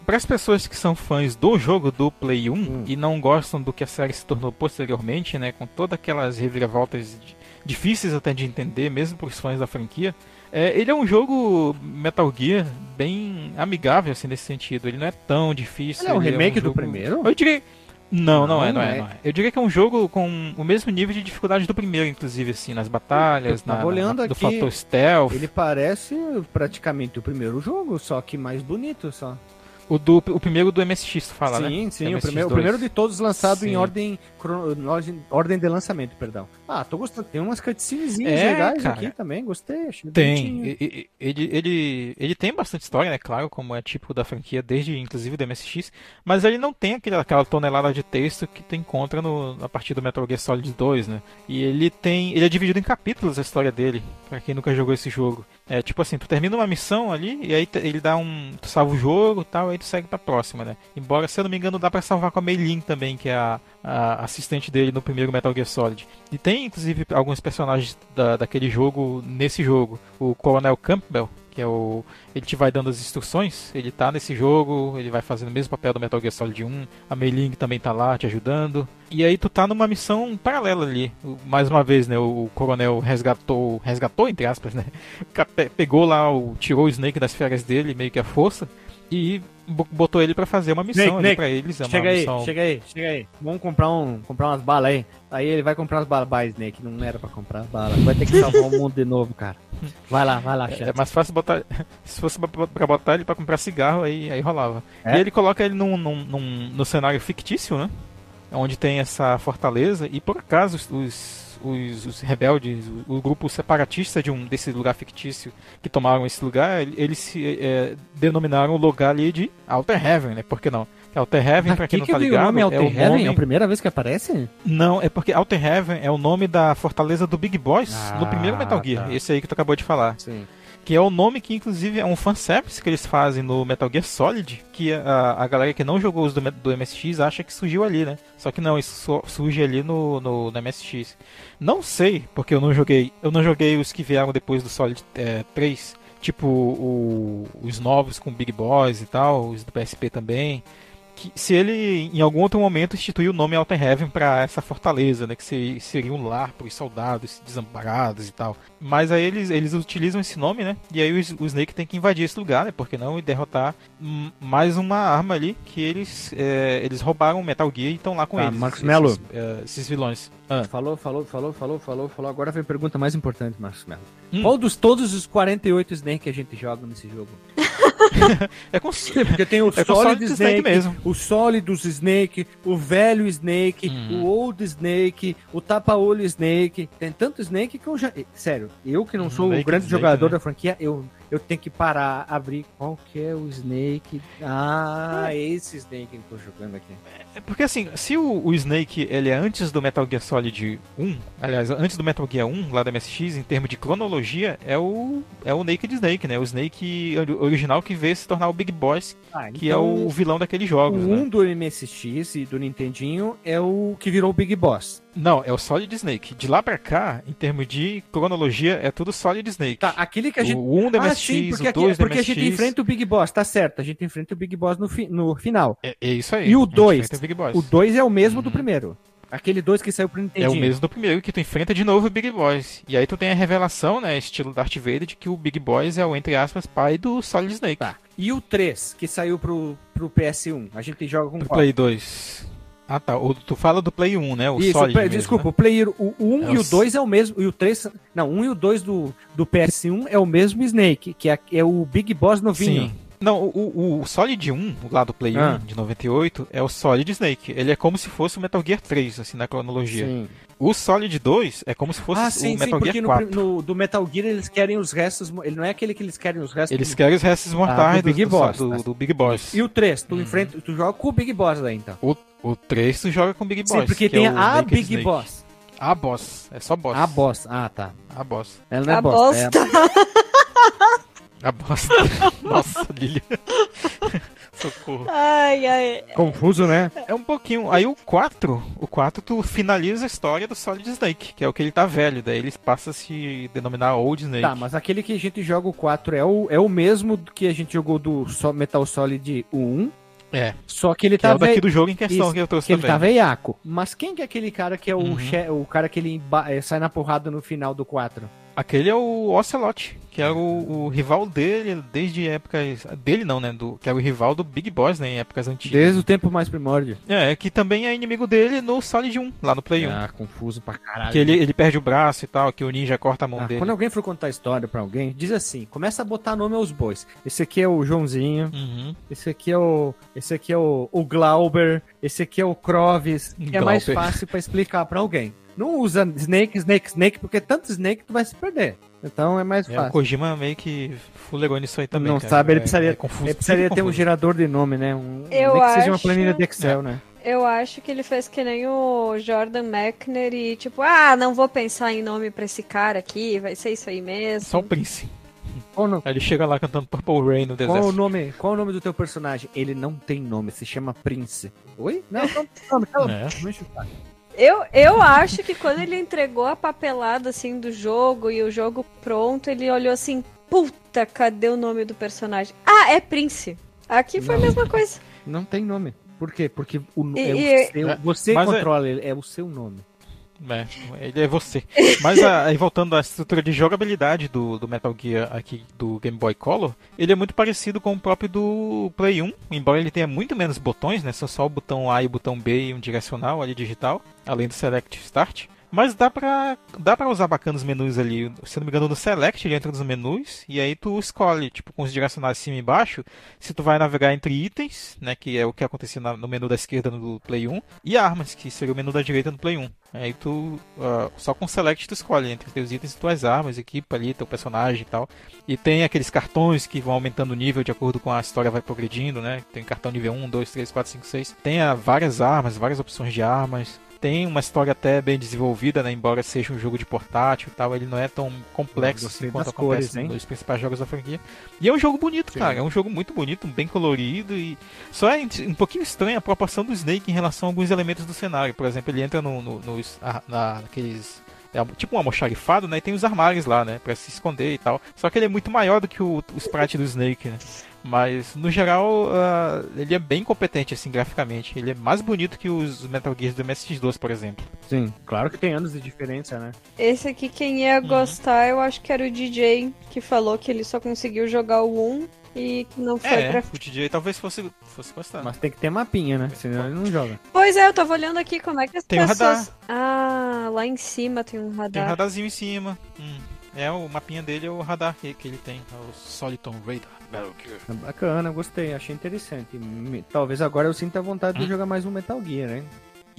para as pessoas que são fãs do jogo do Play 1 hum. e não gostam do que a série se tornou posteriormente, né, com todas aquelas reviravoltas difíceis até de entender, mesmo para os fãs da franquia, é, ele é um jogo Metal Gear bem amigável assim nesse sentido. Ele não é tão difícil. Ele é um remake é um jogo... do primeiro? Eu diria não, não, não, é, não, é, não, é, Eu diria que é um jogo com o mesmo nível de dificuldade do primeiro, inclusive, assim, nas batalhas, na, olhando na, do fator stealth. Ele parece praticamente o primeiro jogo, só que mais bonito, só. O, do, o primeiro do MSX, tu fala, sim, né? Sim, sim, o primeiro, o primeiro de todos lançado sim. em ordem, ordem, ordem de lançamento, perdão. Ah, tô gostando. Tem umas cutscenes é, legais cara. aqui também, gostei, achei Tem. Ele, ele, ele, tem bastante história, né? Claro, como é tipo da franquia, desde inclusive do MSX, mas ele não tem aquele, aquela tonelada de texto que tu encontra no, a partir do Metal Gear Solid 2, né? E ele tem. Ele é dividido em capítulos a história dele, pra quem nunca jogou esse jogo. É tipo assim, tu termina uma missão ali e aí ele dá um. Tu salva o jogo e tal, aí tu segue pra próxima, né? Embora, se eu não me engano, dá pra salvar com a Mei Lin também, que é a, assistente dele no primeiro Metal Gear Solid. E tem, inclusive, alguns personagens da, daquele jogo nesse jogo. O Coronel Campbell, que é o. Ele te vai dando as instruções, ele tá nesse jogo, ele vai fazendo o mesmo papel do Metal Gear Solid 1, a Mei também tá lá te ajudando. E aí tu tá numa missão paralela ali. Mais uma vez, né, o coronel resgatou, resgatou entre aspas, né? *laughs* Pegou lá, o, tirou o Snake das férias dele, meio que a força, e botou ele para fazer uma missão Nick, pra eles. É chega aí, missão... chega aí, chega aí. Vamos comprar, um, comprar umas balas aí. Aí ele vai comprar as balas. Vai, Snake, não era pra comprar balas. Vai ter que salvar o mundo de novo, cara. Vai lá, vai lá, É, é mais fácil botar. *laughs* Se fosse pra botar ele pra comprar cigarro, aí, aí rolava. É? E ele coloca ele num, num, num, no cenário fictício, né? Onde tem essa fortaleza. E por acaso os os, os rebeldes, o, o, grupo separatista de um desse lugar fictício que tomaram esse lugar, eles se é, denominaram o lugar ali de Outer Heaven, né? Por que não? Outer Heaven, pra quem não tá ligado, o nome Outer é o Heaven? nome... É a primeira vez que aparece? Não, é porque Outer Heaven é o nome da fortaleza do Big Boss ah, no primeiro Metal Gear, tá. esse aí que tu acabou de falar. Sim que é o nome que inclusive é um fanservice que eles fazem no Metal Gear Solid, que a, a galera que não jogou os do, do MSX acha que surgiu ali, né? Só que não, isso surge ali no, no, no, MSX. Não sei, porque eu não joguei. Eu não joguei os que vieram depois do Solid é, 3, tipo o, os novos com Big Boys e tal, os do PSP também que se ele em algum outro momento instituir o nome Alter Heaven para essa fortaleza, né, que seria um lar para os soldados desamparados e tal. Mas aí eles, eles utilizam esse nome, né? E aí o, o Snake tem que invadir esse lugar, né? Porque não e derrotar mais uma arma ali que eles é, eles roubaram o Metal Gear e estão lá com tá, eles. Marcos Melo. Esses, é, esses vilões. Ah. Falou, falou, falou, falou, falou, falou. Agora vem a pergunta mais importante, Marcos Melo. Hum. Qual dos todos os 48 Snake que a gente joga nesse jogo? *laughs* *laughs* é com Porque tem o é Solid Snake, Snake mesmo. o Solidus Snake, o velho Snake, hum. o Old Snake, o tapa-olho Snake. Tem tanto Snake que eu já. Sério, eu que não sou o grande Snake, jogador né? da franquia, eu eu tenho que parar, abrir qual que é o Snake. Ah, é. esse Snake que eu tô jogando aqui. É porque assim, se o, o, Snake ele é antes do Metal Gear Solid 1, aliás, antes do Metal Gear 1, lá da MSX, em termos de cronologia, é o é o Naked Snake, né? O Snake original que veio se tornar o Big Boss, ah, que é então, o vilão daqueles jogos. O né? 1 do MSX e do Nintendinho é o que virou o Big Boss. Não, é o Solid Snake. De lá pra cá, em termos de cronologia, é tudo Solid Snake. Tá, aquele que a gente. O 1 do MSX, ah, sim, porque o 2 aqui, Porque a gente enfrenta o Big Boss, tá certo. A gente enfrenta o Big Boss no, fi, no final. É, é, isso aí. E o 2. O 2 é o mesmo uhum. do primeiro. Aquele 2 que saiu pro Nintendo. É o mesmo do primeiro, que tu enfrenta de novo o Big Boss. E aí tu tem a revelação, né, estilo Darth Vader, de que o Big Boss é o, entre aspas, pai do Solid Snake. Tá. E o 3, que saiu pro, pro PS1? A gente joga com pro qual? Play 2. Ah, tá. O, tu fala do Play 1, né? O Isso, Solid. Play, mesmo, desculpa, né? o Play o 1 é e o 2 é o mesmo. E o 3. Não, o 1 e o 2 do, do PS1 é o mesmo Snake, que é, é o Big Boss novinho. Sim. Não, o, o, o Solid 1, lá do Play Ah. 1 de 98, é o Solid Snake. Ele é como se fosse o Metal Gear 3, assim, na cronologia. Sim. O Solid 2 é como se fosse Ah, o sim, sim, Metal porque Gear no, 4. prim- no- do Metal Gear eles querem os restos. Ele não é aquele que eles querem os restos. Eles querem os restos mortais do Big do, Boss, do, do Big Boss. E o 3, tu enfrenta, tu joga com o Big Boss daí então. O, o 3 tu joga com o Big Boss. Sim, porque que é tem o a Naked Big Snake. Boss. A Boss. É só Boss. A Boss. Ah, tá. A Boss. Ela não é a boss. é bosta. *laughs* A Boss. *laughs* Nossa, Lili. *laughs* Socorro. Ai, ai. Confuso, né? É um pouquinho. Aí o 4, o 4 tu finaliza a história do Solid Snake, que é o que ele tá velho, daí ele passa a se denominar Old Snake. Tá, mas aquele que a gente joga o 4 é o, é o mesmo que a gente jogou do Metal Solid 1, É, só que ele que é o daqui velho. do jogo em questão Isso, que eu trouxe Que ele também. tá veiaco. Mas quem que é aquele cara que é o, Uhum. che- o cara que ele eh, sai na porrada no final do 4? Aquele é o Ocelot, que era o, o rival dele desde épocas. Dele não, né? Do, que era o rival do Big Boss, né? Em épocas antigas. Desde o tempo mais primórdio. É, que também é inimigo dele no Solid 1, lá no Play 1. Ah, confuso pra caralho. Que ele, ele perde o braço e tal, que o ninja corta a mão Ah, dele. quando alguém for contar história pra alguém, diz assim: começa a botar nome aos bois. Esse aqui é o Joãozinho, Uhum. esse aqui é o. Esse aqui é o, o Glauber, esse aqui é o Crovis, que é mais fácil pra explicar pra alguém. Não usa Snake, Snake, Snake, porque tanto Snake tu vai se perder. Então é mais É, o fácil. Kojima meio que fulegou nisso aí também. não cara. sabe, ele É- precisaria, é confuso, ele precisaria *laughs* ter um gerador de nome, né? Um, Eu nem que seja uma acho- planilha de Excel, né? Eu acho que ele fez que nem o Jordan Mechner e tipo, ah, não vou pensar em nome pra esse cara aqui, vai ser isso aí mesmo. Só o Prince. Qual, o no- Aí ele chega lá cantando Purple Rain no qual o deserto. nome? Qual o nome do teu personagem? Ele não tem nome, se chama Prince. Oi? Não, não, não, cala- É. não enche o saco. Eu, eu acho que quando ele entregou a papelada assim do jogo e o jogo pronto, ele olhou assim, puta, cadê o nome do personagem? Ah, é Prince. Aqui foi a mesma coisa. Não tem nome. Por quê? Porque o, E- é o e- seu- você é- controla ele, é o seu nome. É, ele é você. Mas a- aí voltando à estrutura de jogabilidade do, do Metal Gear aqui do Game Boy Color, ele é muito parecido com o próprio do Play 1, embora ele tenha muito menos botões, né? São só o botão A e o botão B e um direcional ali digital, além do Select Start. Mas dá pra, dá pra usar bacana os menus ali. Se não me engano, no Select ele entra nos menus e aí tu escolhe, tipo, com os direcionais cima e embaixo, se tu vai navegar entre itens, né, que é o que acontecia no menu da esquerda no Play 1, e armas, que seria o menu da direita no Play 1. Aí tu, ah, só com Select tu escolhe entre teus itens e tuas armas, equipa ali, teu personagem e tal. E tem aqueles cartões que vão aumentando o nível de acordo com a história vai progredindo, né? Tem cartão nível 1, 2, 3, 4, 5, 6. Tem ah, várias armas, várias opções de armas. Tem uma história até bem desenvolvida, né? Embora seja um jogo de portátil e tal, ele não é tão complexo quanto acontece cores, nos principais jogos da franquia. E é um jogo bonito, Sim. cara. É um jogo muito bonito, bem colorido e só é um pouquinho estranha a proporção do Snake em relação a alguns elementos do cenário. Por exemplo, ele entra no, no, ah, na, naqueles é tipo um almoxarifado, né? E tem os armários lá, né? Pra se esconder e tal. Só que ele é muito maior do que o, o sprite do Snake, né? Mas, no geral, ah, ele é bem competente, assim, graficamente. Ele é mais bonito que os Metal Gears do MSX2, por exemplo. Sim, claro que tem anos de diferença, né? Esse aqui, quem ia gostar, eu acho que era o DJ, que falou que ele só conseguiu jogar o 1 e que não foi É, pra. o DJ talvez fosse, fosse gostar. Mas tem que ter mapinha, né? Senão ele não joga. Pois é, eu tava olhando aqui como é que as Tem um pessoas. Ah, lá em cima tem um Tem um radar. radarzinho em cima. Hum. É, o mapinha dele é o radar que, que ele tem. É o Soliton Radar. Metal Gear. É Bacana, gostei, achei interessante. Me- Talvez agora eu sinta vontade de Hum. jogar mais um Metal Gear, né?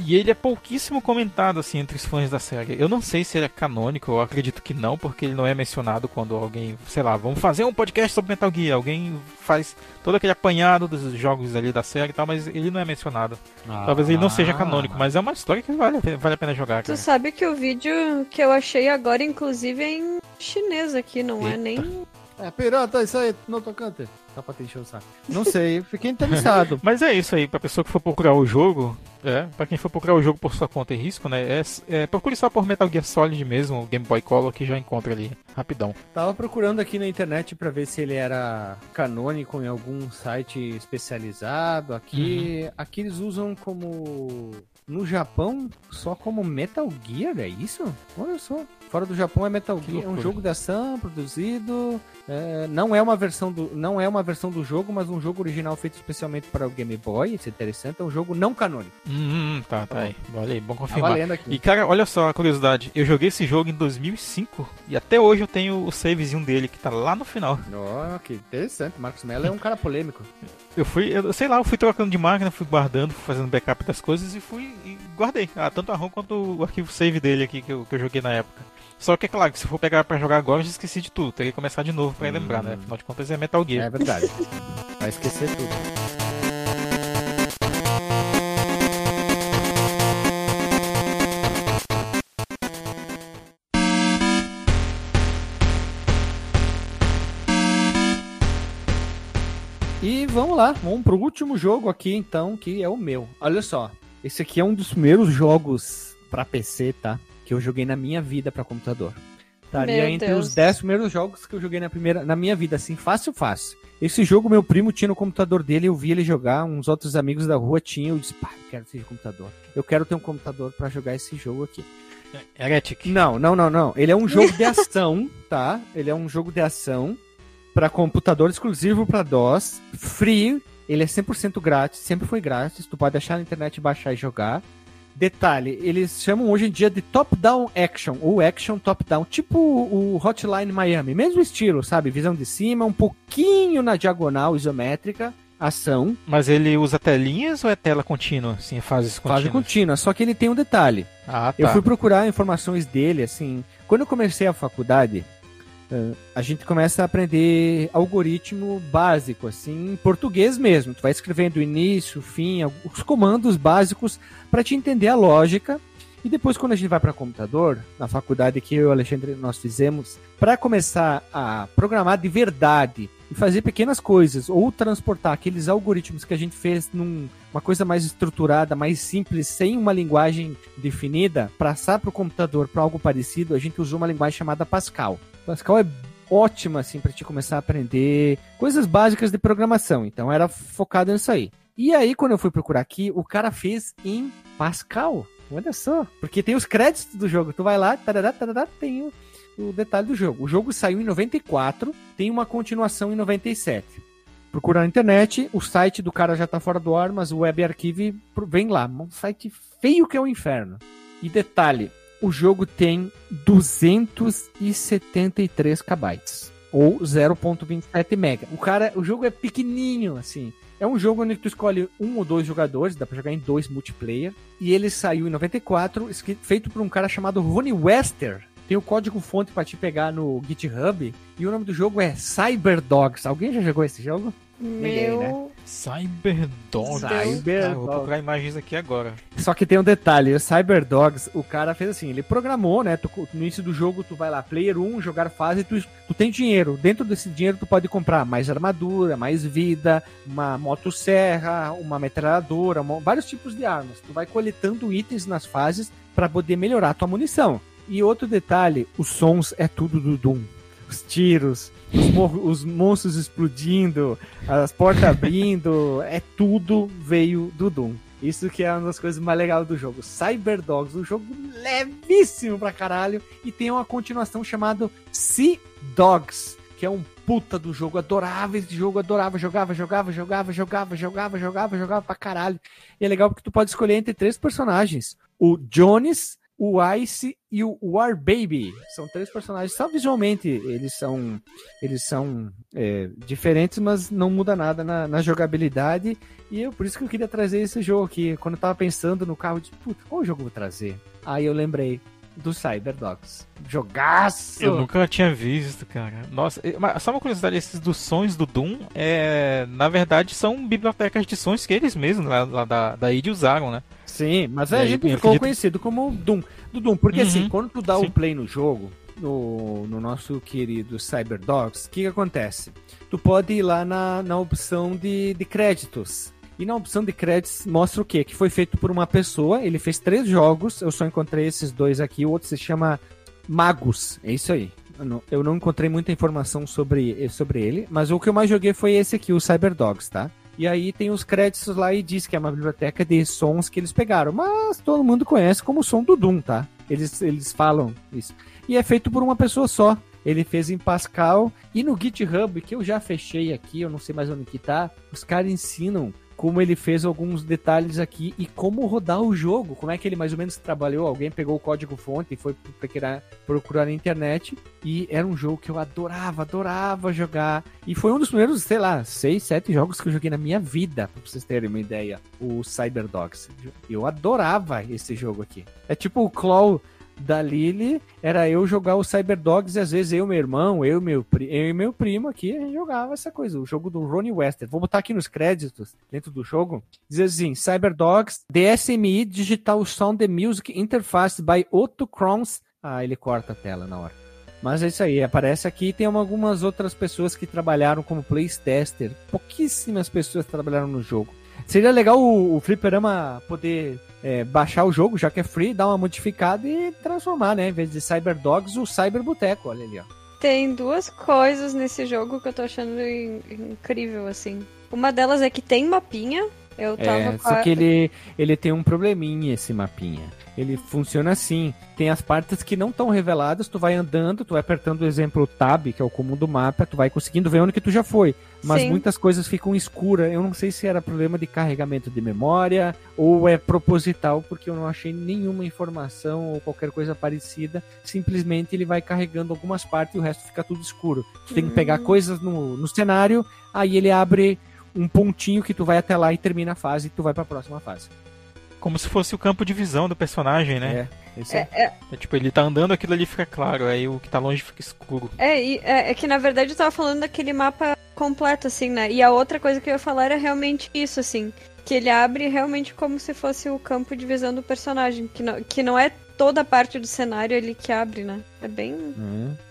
E ele é pouquíssimo comentado assim entre os fãs da série. Eu não sei se ele é canônico, eu acredito que não, porque ele não é mencionado quando alguém, sei lá, vamos fazer um podcast sobre Metal Gear. Alguém faz todo aquele apanhado dos jogos ali da série e tal, mas ele não é mencionado. Talvez ele não seja canônico, mas é uma história que vale, a pena- vale a pena jogar, Tu cara. sabe que o vídeo que eu achei agora, inclusive, é em chinês aqui, não é Eita. nem. É, pirata, isso aí, não tocante. Só pra te encher o saco. Não sei, fiquei interessado. *laughs* Mas é isso aí, pra pessoa que for procurar o jogo, é, pra quem for procurar o jogo por sua conta e risco, né, é, é, procure só por Metal Gear Solid mesmo, o Game Boy Color, que já encontra ali, rapidão. Tava procurando aqui na internet pra ver se ele era canônico em algum site especializado. Aqui, aqui eles usam como no Japão só como Metal Gear, é isso? Olha só. Fora do Japão é Metal Que Gear, é um loucura. jogo de ação produzido. é, não é uma versão do não é uma versão do jogo, mas um jogo original feito especialmente para o Game Boy. Isso é interessante. É um jogo não canônico. Hum, tá, tá aí. Olha aí, bom Tá confirmar. aqui. E cara, olha só a curiosidade. Eu joguei esse jogo em 2005 e até hoje eu tenho o savezinho dele que tá lá no final. Ó, que interessante. Marcos Mello é um cara polêmico. Eu fui, eu sei lá, eu fui trocando de máquina, fui guardando, fui fazendo backup das coisas e fui e guardei. Ah, tanto a ROM quanto o arquivo save dele aqui que eu, que eu joguei na época. Só que é claro, que se for pegar pra jogar agora, eu já esqueci de tudo. Teria que começar de novo pra lembrar, né? Afinal de contas é Metal Gear. É verdade. Vai esquecer tudo. E vamos lá, vamos pro último jogo aqui então, que é o meu. Olha só, esse aqui é um dos primeiros jogos pra PC, tá? Que eu joguei na minha vida pra computador. Estaria Meu entre Deus. os 10 primeiros jogos que eu joguei na primeira na minha vida, assim, fácil, fácil. Esse jogo meu primo tinha no computador dele, eu vi ele jogar, uns outros amigos da rua tinham, eu disse, pá, eu quero esse computador. Eu quero ter um computador pra jogar esse jogo aqui. Heretic. Não, não, não, não. Ele é um jogo de ação, *laughs* tá? Ele é um jogo de ação para computador exclusivo para DOS, free. Ele é 100% grátis, sempre foi grátis. Tu pode achar na internet, baixar e jogar. Detalhe, eles chamam hoje em dia de top-down action, ou action top-down, tipo o Hotline Miami, mesmo estilo, sabe? Visão de cima, um pouquinho na diagonal isométrica, ação, Mas ele usa telinhas ou é tela contínua? Sim, fases contínuas. fase contínua. Só que ele tem um detalhe. Ah, tá. Eu fui procurar informações dele, assim. Quando eu comecei a faculdade, a gente começa a aprender algoritmo básico, assim, em português mesmo. Tu vai escrevendo início, fim, os comandos básicos para te entender a lógica. E depois, quando a gente vai para computador, na faculdade que eu e o Alexandre nós fizemos, para começar a programar de verdade e fazer pequenas coisas, ou transportar aqueles algoritmos que a gente fez numa coisa mais estruturada, mais simples, sem uma linguagem definida, passar para o computador para algo parecido, a gente usou uma linguagem chamada Pascal. Pascal é ótima assim para te começar a aprender coisas básicas de programação. Então era focado nisso aí. E aí quando eu fui procurar aqui, o cara fez em Pascal. Olha só, porque tem os créditos do jogo. Tu vai lá, tarará, tarará, tem o, o detalhe do jogo. O jogo saiu em 94, tem uma continuação em 97. Procura na internet, o site do cara já tá fora do ar, mas o Web Archive vem lá. Um site feio que é o inferno. E detalhe, o jogo tem 273 KB ou 0.27 mega. O cara, o jogo é pequenininho assim. É um jogo onde tu escolhe um ou dois jogadores, dá pra jogar em dois multiplayer. E ele saiu em 94, escrito- feito por um cara chamado Ronnie Wester. Tem o código fonte pra te pegar no GitHub. E o nome do jogo é Cyberdogs. Alguém já jogou esse jogo? Ninguém, Meu. né? Cyberdog. Cyber- Ah, vou procurar imagens aqui agora. Só que tem um detalhe, o Cyberdogs, o cara fez assim, ele programou, né? tu- no início do jogo, tu vai lá, player 1, jogar fase, tu, tu tem dinheiro. Dentro desse dinheiro, tu pode comprar mais armadura, mais vida, uma motosserra, uma metralhadora, uma- vários tipos de armas. Tu vai coletando itens nas fases para poder melhorar a tua munição. E outro detalhe, os sons é tudo do Doom. Os tiros, os, os monstros explodindo, as portas abrindo, *laughs* é tudo veio do Doom. Isso que é uma das coisas mais legais do jogo. Cyberdogs, um jogo levíssimo pra caralho. E tem uma continuação chamada Sea Dogs, que é um puta do jogo. Adorava esse jogo, adorava. Jogava, jogava, jogava, jogava, jogava, jogava, jogava pra caralho. E é legal porque tu pode escolher entre três personagens: o Jones, o Ice e o War Baby. São três personagens. Só visualmente eles são, eles são é, diferentes, mas não muda nada na, na jogabilidade. E eu, por isso que eu queria trazer esse jogo aqui. Quando eu tava pensando no carro, disse, puta, qual jogo eu vou trazer? Aí eu lembrei do Cyberdogs. Jogaço! Eu nunca tinha visto, cara. Nossa, só uma curiosidade, esses dos sons do Doom, é, na verdade, são bibliotecas de sons que eles mesmos lá, lá da, da id usaram, né? Sim, mas E a aí, gente ficou acredito- conhecido como Doom. Do Doom, porque Uhum, assim, quando tu dá o sim. play no jogo, no, no nosso querido Cyberdogs, o que, que acontece? Tu pode ir lá na, na opção de, de créditos. E na opção de créditos mostra o quê? Que foi feito por uma pessoa, ele fez três jogos, eu só encontrei esses dois aqui, o outro se chama Magus, é isso aí. Eu não, eu não encontrei muita informação sobre, sobre ele, mas o que eu mais joguei foi esse aqui, o Cyberdogs, tá? E aí tem os créditos lá e diz que é uma biblioteca de sons que eles pegaram. Mas todo mundo conhece como o som do Doom, tá? Eles, eles falam isso. E é feito por uma pessoa só. Ele fez em Pascal e no GitHub, que eu já fechei aqui, eu não sei mais onde que tá, os caras ensinam como ele fez alguns detalhes aqui e como rodar o jogo, como é que ele mais ou menos trabalhou. Alguém pegou o código fonte e foi procurar, procurar na internet e era um jogo que eu adorava, adorava jogar. E foi um dos primeiros, sei lá, seis, sete jogos que eu joguei na minha vida, pra vocês terem uma ideia, o Cyberdogs. Eu adorava esse jogo aqui. É tipo o Claw da Lily era eu jogar o Cyberdogs e às vezes eu, meu irmão, eu, meu, eu e meu primo aqui, a gente jogava essa coisa, o jogo do Ronnie Wester. Vou botar aqui nos créditos, dentro do jogo, diz assim, Cyberdogs, DSMI Digital Sound Music Interface by Otto Crons. Ah, ele corta a tela na hora. Mas é isso aí, aparece aqui. Tem algumas outras pessoas que trabalharam como playtester. Pouquíssimas pessoas trabalharam no jogo. Seria legal o, o Fliperama poder é, baixar o jogo, já que é free, dar uma modificada e transformar, né? Em vez de Cyberdogs, o Cyber Boteco. Olha ali, ó. Tem duas coisas nesse jogo que eu tô achando in- incrível, assim. Uma delas é que tem mapinha. Eu tava É, só que ele, ele tem um probleminha, esse mapinha. Ele funciona assim. Tem as partes que não estão reveladas, tu vai andando, tu vai apertando o exemplo Tab, que é o comum do mapa, tu vai conseguindo ver onde que tu já foi. Mas Sim. muitas coisas ficam escuras. Eu não sei se era problema de carregamento de memória ou é proposital, porque eu não achei nenhuma informação ou qualquer coisa parecida. Simplesmente ele vai carregando algumas partes e o resto fica tudo escuro. Tu tem que pegar Hum. coisas no, no cenário, aí ele abre um pontinho que tu vai até lá e termina a fase e tu vai pra próxima fase. Como se fosse o campo de visão do personagem, né? É, esse é. É, é, É. tipo, ele tá andando, aquilo ali fica claro, aí o que tá longe fica escuro. é, e- é, é que na verdade eu tava falando daquele mapa completo, assim, né? E a outra coisa que eu ia falar era realmente isso, assim. Que ele abre realmente como se fosse o campo de visão do personagem. Que não, que não é toda a parte do cenário ali que abre, né? É bem. É.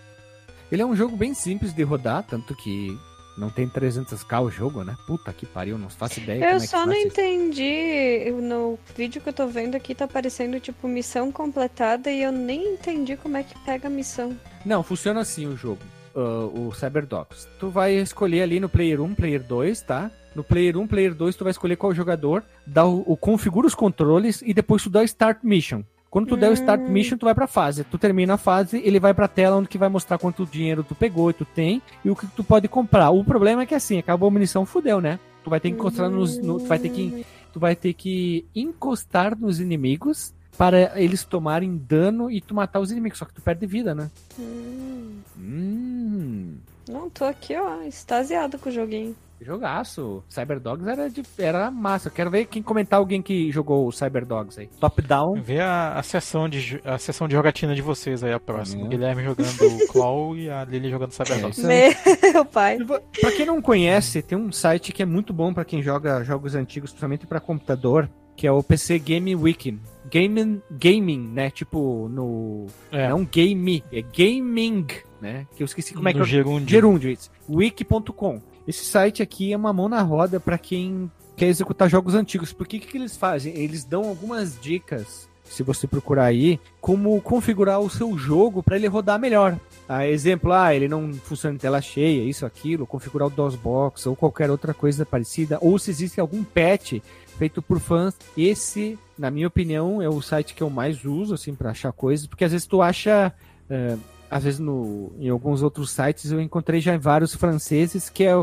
Ele é um jogo bem simples de rodar, tanto que não tem 300k o jogo, né? Puta que pariu, não faço ideia Eu é só não entendi. No vídeo que eu tô vendo aqui tá aparecendo, tipo, missão completada e eu nem entendi como é que pega a missão. Não, funciona assim o jogo, ah, o Cyberdogs. Tu vai escolher ali no Player 1, Player 2, tá? No Player 1, Player 2, tu vai escolher qual jogador, dá o, o configura os controles e depois tu dá Start Mission. Quando tu der o Start Hum. Mission, tu vai pra fase. Tu termina a fase, ele vai pra tela onde que vai mostrar quanto dinheiro tu pegou e tu tem e o que tu pode comprar. O problema é que assim, acabou a munição, fudeu, né? Tu vai ter que encostar nos. no- tu vai ter que tu vai ter que encostar nos inimigos para eles tomarem dano e tu matar os inimigos. Só que tu perde vida, né? Hum, Hum. não, tô aqui, ó, extasiado com o joguinho. Jogaço. Cyberdogs era, de, era massa. Eu quero ver quem comentar alguém que jogou o Cyberdogs aí. Top down. Vê a, a sessão de a sessão de jogatina de vocês aí a próxima. É. O Guilherme jogando o *laughs* Claw e a Lily jogando Cyberdogs. Aí. Meu *laughs* pai. Pra quem não conhece, tem um site que é muito bom pra quem joga jogos antigos, principalmente pra computador, que é o PC Game Wiki. Gaming, gaming, né? Tipo no É, não game, é gaming, né? Que eu esqueci como é que no é. gerúndio. Gerúndio. Wiki.com. Esse site aqui é uma mão na roda para quem quer executar jogos antigos. Porque o que, que eles fazem? Eles dão algumas dicas, se você procurar aí, como configurar o seu jogo para ele rodar melhor. Ah, exemplo, ah, ele não funciona em tela cheia, isso, aquilo, configurar o DOSBox ou qualquer outra coisa parecida, ou se existe algum patch feito por fãs. Esse, na minha opinião, é o site que eu mais uso, assim, para achar coisas, porque às vezes tu acha. eh, às vezes no, em alguns outros sites eu encontrei já vários franceses que é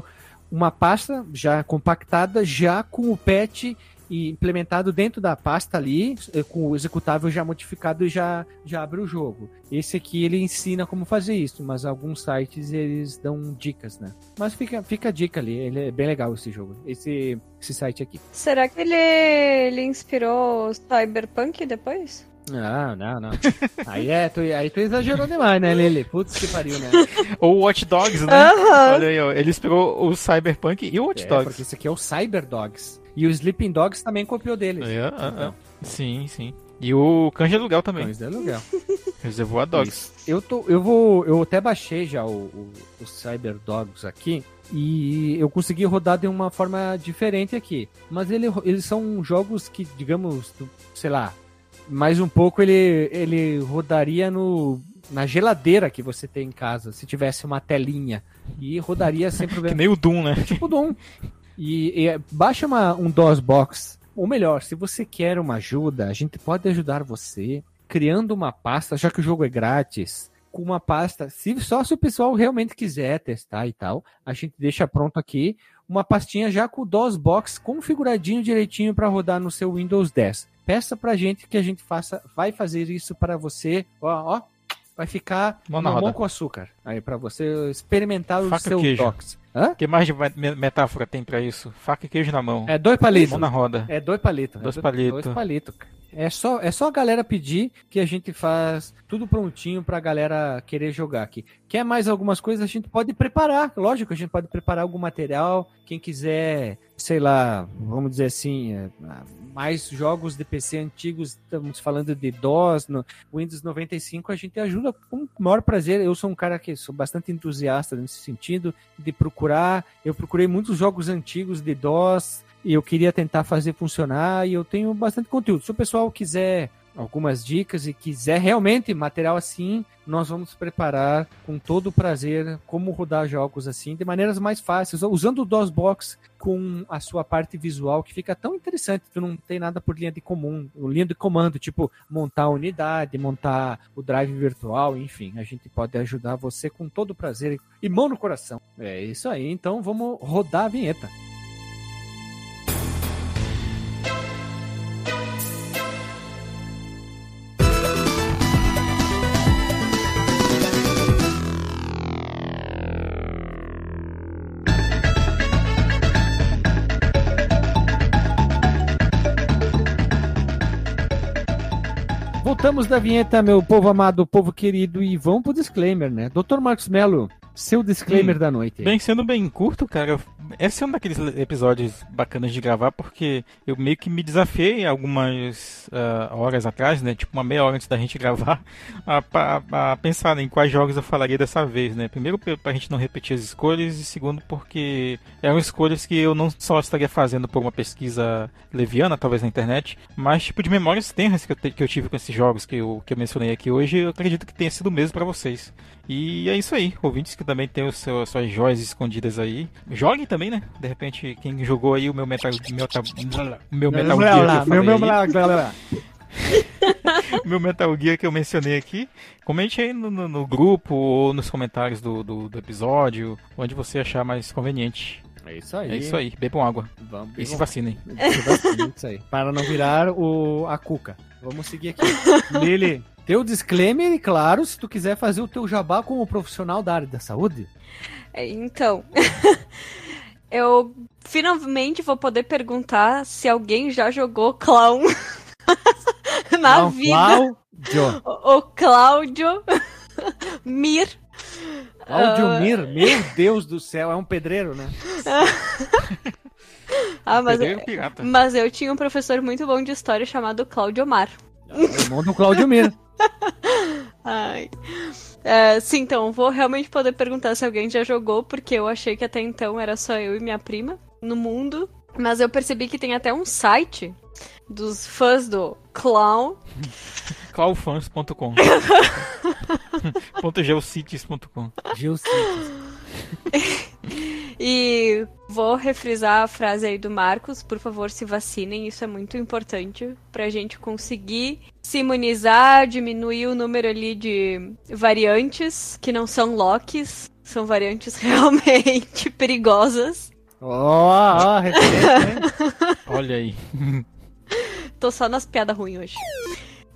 uma pasta já compactada, já com o patch implementado dentro da pasta ali, eh, com o executável já modificado e já, já abre o jogo. Esse aqui ele ensina como fazer isso, mas alguns sites eles dão dicas, né? Mas fica, fica a dica ali, ele é bem legal esse jogo, esse, esse site aqui. Será que ele, ele inspirou Cyberpunk depois? Não, não, não. aí, é, tu, aí tu exagerou demais, né, Lele? Putz, que pariu, né? Ou Watch Dogs, né? Aham. Olha aí, ó. Ele esperou o Cyberpunk e o Watch É, Dogs. porque esse aqui é o Cyberdogs. E o Sleeping Dogs também copiou deles. É, ah, Então, ah. Sim, sim. E o Canja Aluguel também. então *laughs* isso é legal. Reservoir Dogs. Eu, tô, eu vou. Eu até baixei já o, o, o Cyberdogs aqui. E eu consegui rodar de uma forma diferente aqui. Mas ele, eles são jogos que, digamos, tu- sei lá, mais um pouco ele, ele rodaria no, na geladeira que você tem em casa, se tivesse uma telinha. E rodaria sem *laughs* Que problema. nem o Doom, né? Tipo Doom. E, e baixa uma, um DOSBox. Ou melhor, se você quer uma ajuda, a gente pode ajudar você criando uma pasta, já que o jogo é grátis, com uma pasta. Se só se o pessoal realmente quiser testar e tal, a gente deixa pronto aqui uma pastinha já com o DOSBox configuradinho direitinho para rodar no seu Windows 10. Peça pra gente que a gente faça, vai fazer isso para você. Ó, ó, vai ficar Mão na roda. com açúcar. Aí para você experimentar o Faca seu queijo. docs. Hã? O que mais metáfora tem pra isso? Faca e queijo na mão. É dois palitos. Mão na roda. É dois palitos. Dois é do- palitos. Dois palitos. É só, é só a galera pedir que a gente faz tudo prontinho pra galera querer jogar aqui. Quer mais algumas coisas, a gente pode preparar. Lógico, a gente pode preparar algum material. Quem quiser, sei lá, vamos dizer assim, é, mais jogos de PC antigos, estamos falando de DOS, no Windows 95, a gente ajuda com o maior prazer. Eu sou um cara que sou bastante entusiasta nesse sentido, de procurar. Eu procurei muitos jogos antigos de DOS, e eu queria tentar fazer funcionar e eu tenho bastante conteúdo. Se o pessoal quiser algumas dicas e quiser realmente material assim, nós vamos preparar com todo o prazer como rodar jogos assim de maneiras mais fáceis, usando o DOSBox com a sua parte visual que fica tão interessante, tu não tem nada por linha de comum, linha de comando, tipo montar a unidade, montar o drive virtual, enfim, a gente pode ajudar você com todo o prazer e mão no coração. É isso aí, então vamos rodar a vinheta. Voltamos da vinheta, meu povo amado, povo querido, e vamos pro disclaimer, né? Dr. Marcos Melo, seu disclaimer Hum, da noite. Bem, sendo bem curto, cara, esse é um daqueles episódios bacanas de gravar, porque eu meio que me desafiei algumas ah, horas atrás, né? Tipo, uma meia hora antes da gente *laughs* gravar, a, pa- a pensar em quais jogos eu falaria dessa vez, né? Primeiro, pra gente não repetir as escolhas, e segundo, porque eram escolhas que eu não só estaria fazendo por uma pesquisa leviana, talvez na internet, mas tipo de memórias tenras que eu, te- que eu tive com esses jogos que eu, que eu mencionei aqui hoje, eu acredito que tenha sido o mesmo pra vocês. E é isso aí, ouvintes que também tem os seus, suas joias escondidas aí. Joguem também, né? De repente, quem jogou aí o meu Metal, meu, meu Metal Gear meu, meu, *laughs* meu Metal Gear que eu mencionei aqui, comente aí no, no- no grupo ou nos comentários do, do, do episódio, onde você achar mais conveniente. É isso aí. É isso aí, bebam água Vamos, e se vacinem. *laughs* se vacinem, isso aí. Para não virar o, a cuca. Vamos seguir aqui. *laughs* Lili, teu disclaimer, e claro, se tu quiser fazer o teu jabá como profissional da área da saúde. É, Então, *laughs* eu finalmente vou poder perguntar se alguém já jogou clown *laughs* na Não, vida. Cláudio. O, o Cláudio Mir. Cláudio Ah. Mir, meu Deus do céu, é um pedreiro, né? *laughs* Ah, mas, Pedreiro pirata. mas eu tinha um professor muito bom de história chamado Cláudio Mar. É o irmão do Cláudio Mir. *laughs* Ai. É, sim, então, vou realmente poder perguntar se alguém já jogou, porque eu achei que até então era só eu e minha prima no mundo. Mas eu percebi que tem até um site dos fãs do Clown. Claufans.com .geocities.com Gil Cities. *laughs* E vou refrisar a frase aí do Marcos, por favor, se vacinem, isso é muito importante pra gente conseguir se imunizar, diminuir o número ali de variantes que não são Locks, são variantes *laughs* realmente perigosas. Ó, ó, referência, hein? Olha aí. Tô só nas piadas ruins hoje.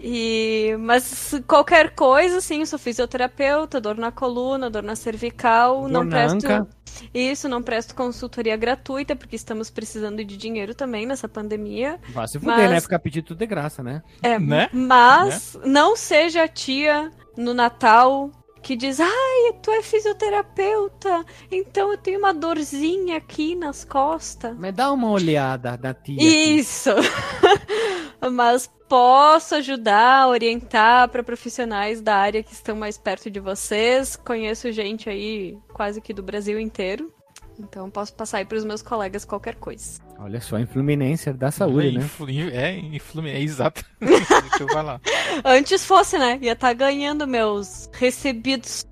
E mas qualquer coisa, sim, eu sou fisioterapeuta, dor na coluna, dor na cervical, Dor não na presto anca. isso, não presto consultoria gratuita porque estamos precisando de dinheiro também nessa pandemia. Vai se fuder, Mas- né? Ficar pedindo tudo de graça, né? É, Né? mas não seja a tia no Natal que diz: "Ai, tu é fisioterapeuta, então eu tenho uma dorzinha aqui nas costas". Mas dá uma olhada na tia. Isso. *laughs* Mas posso ajudar, orientar para profissionais da área que estão mais perto de vocês. Conheço gente aí quase que do Brasil inteiro. Então posso passar aí para os meus colegas qualquer coisa. Olha só, influminência da saúde, né? Influ- É, influ- é exato. *laughs* Deixa eu falar. Antes fosse, né? Ia estar ganhando meus recebidos.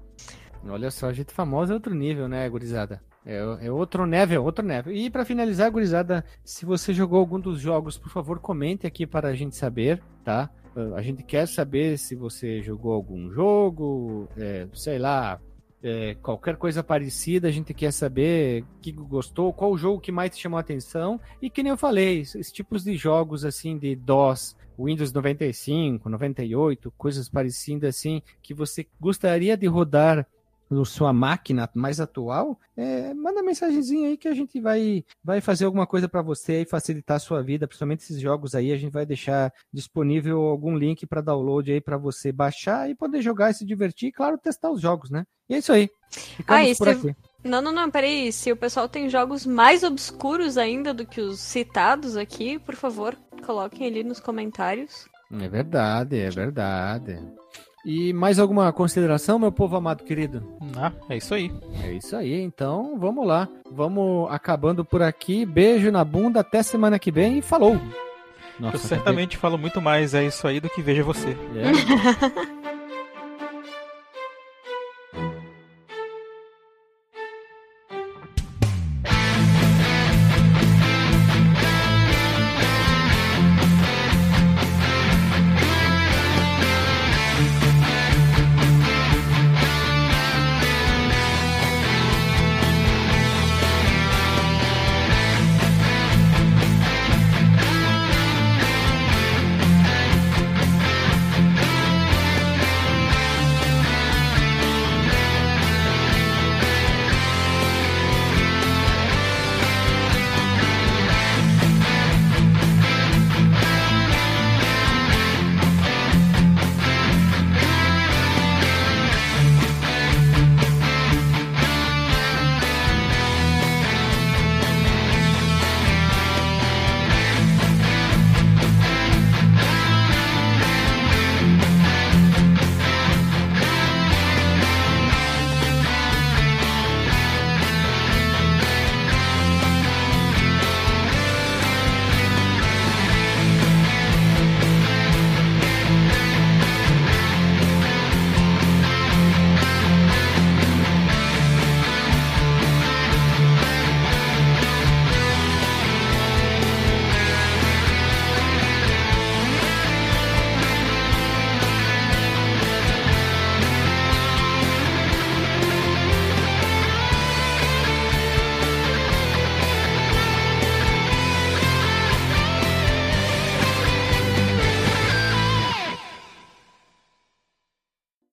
Olha só, gente famosa é outro nível, né, gurizada? É, é outro nível, outro nível. E para finalizar, gurizada, se você jogou algum dos jogos, por favor, comente aqui para a gente saber, tá? A gente quer saber se você jogou algum jogo, é, sei lá, é, qualquer coisa parecida, a gente quer saber o que gostou, qual o jogo que mais te chamou a atenção. E que nem eu falei, esses tipos de jogos assim de DOS, Windows 95, 98, coisas parecidas assim, que você gostaria de rodar sua máquina mais atual, é, manda mensagenzinha aí que a gente vai, vai fazer alguma coisa para você e facilitar a sua vida, principalmente esses jogos aí, a gente vai deixar disponível algum link para download aí para você baixar e poder jogar e se divertir e, claro, testar os jogos, né? E é isso aí. Ficamos ah, por aqui. Não, não, não, peraí. Se o pessoal tem jogos mais obscuros ainda do que os citados aqui, por favor, coloquem ali nos comentários. É verdade, é verdade. E mais alguma consideração, meu povo amado querido? Ah, é isso aí. É isso aí, então vamos lá. Vamos acabando por aqui. Beijo na bunda, até semana que vem e falou! Nossa, Eu certamente falo muito mais é isso aí do que veja você. É. *laughs*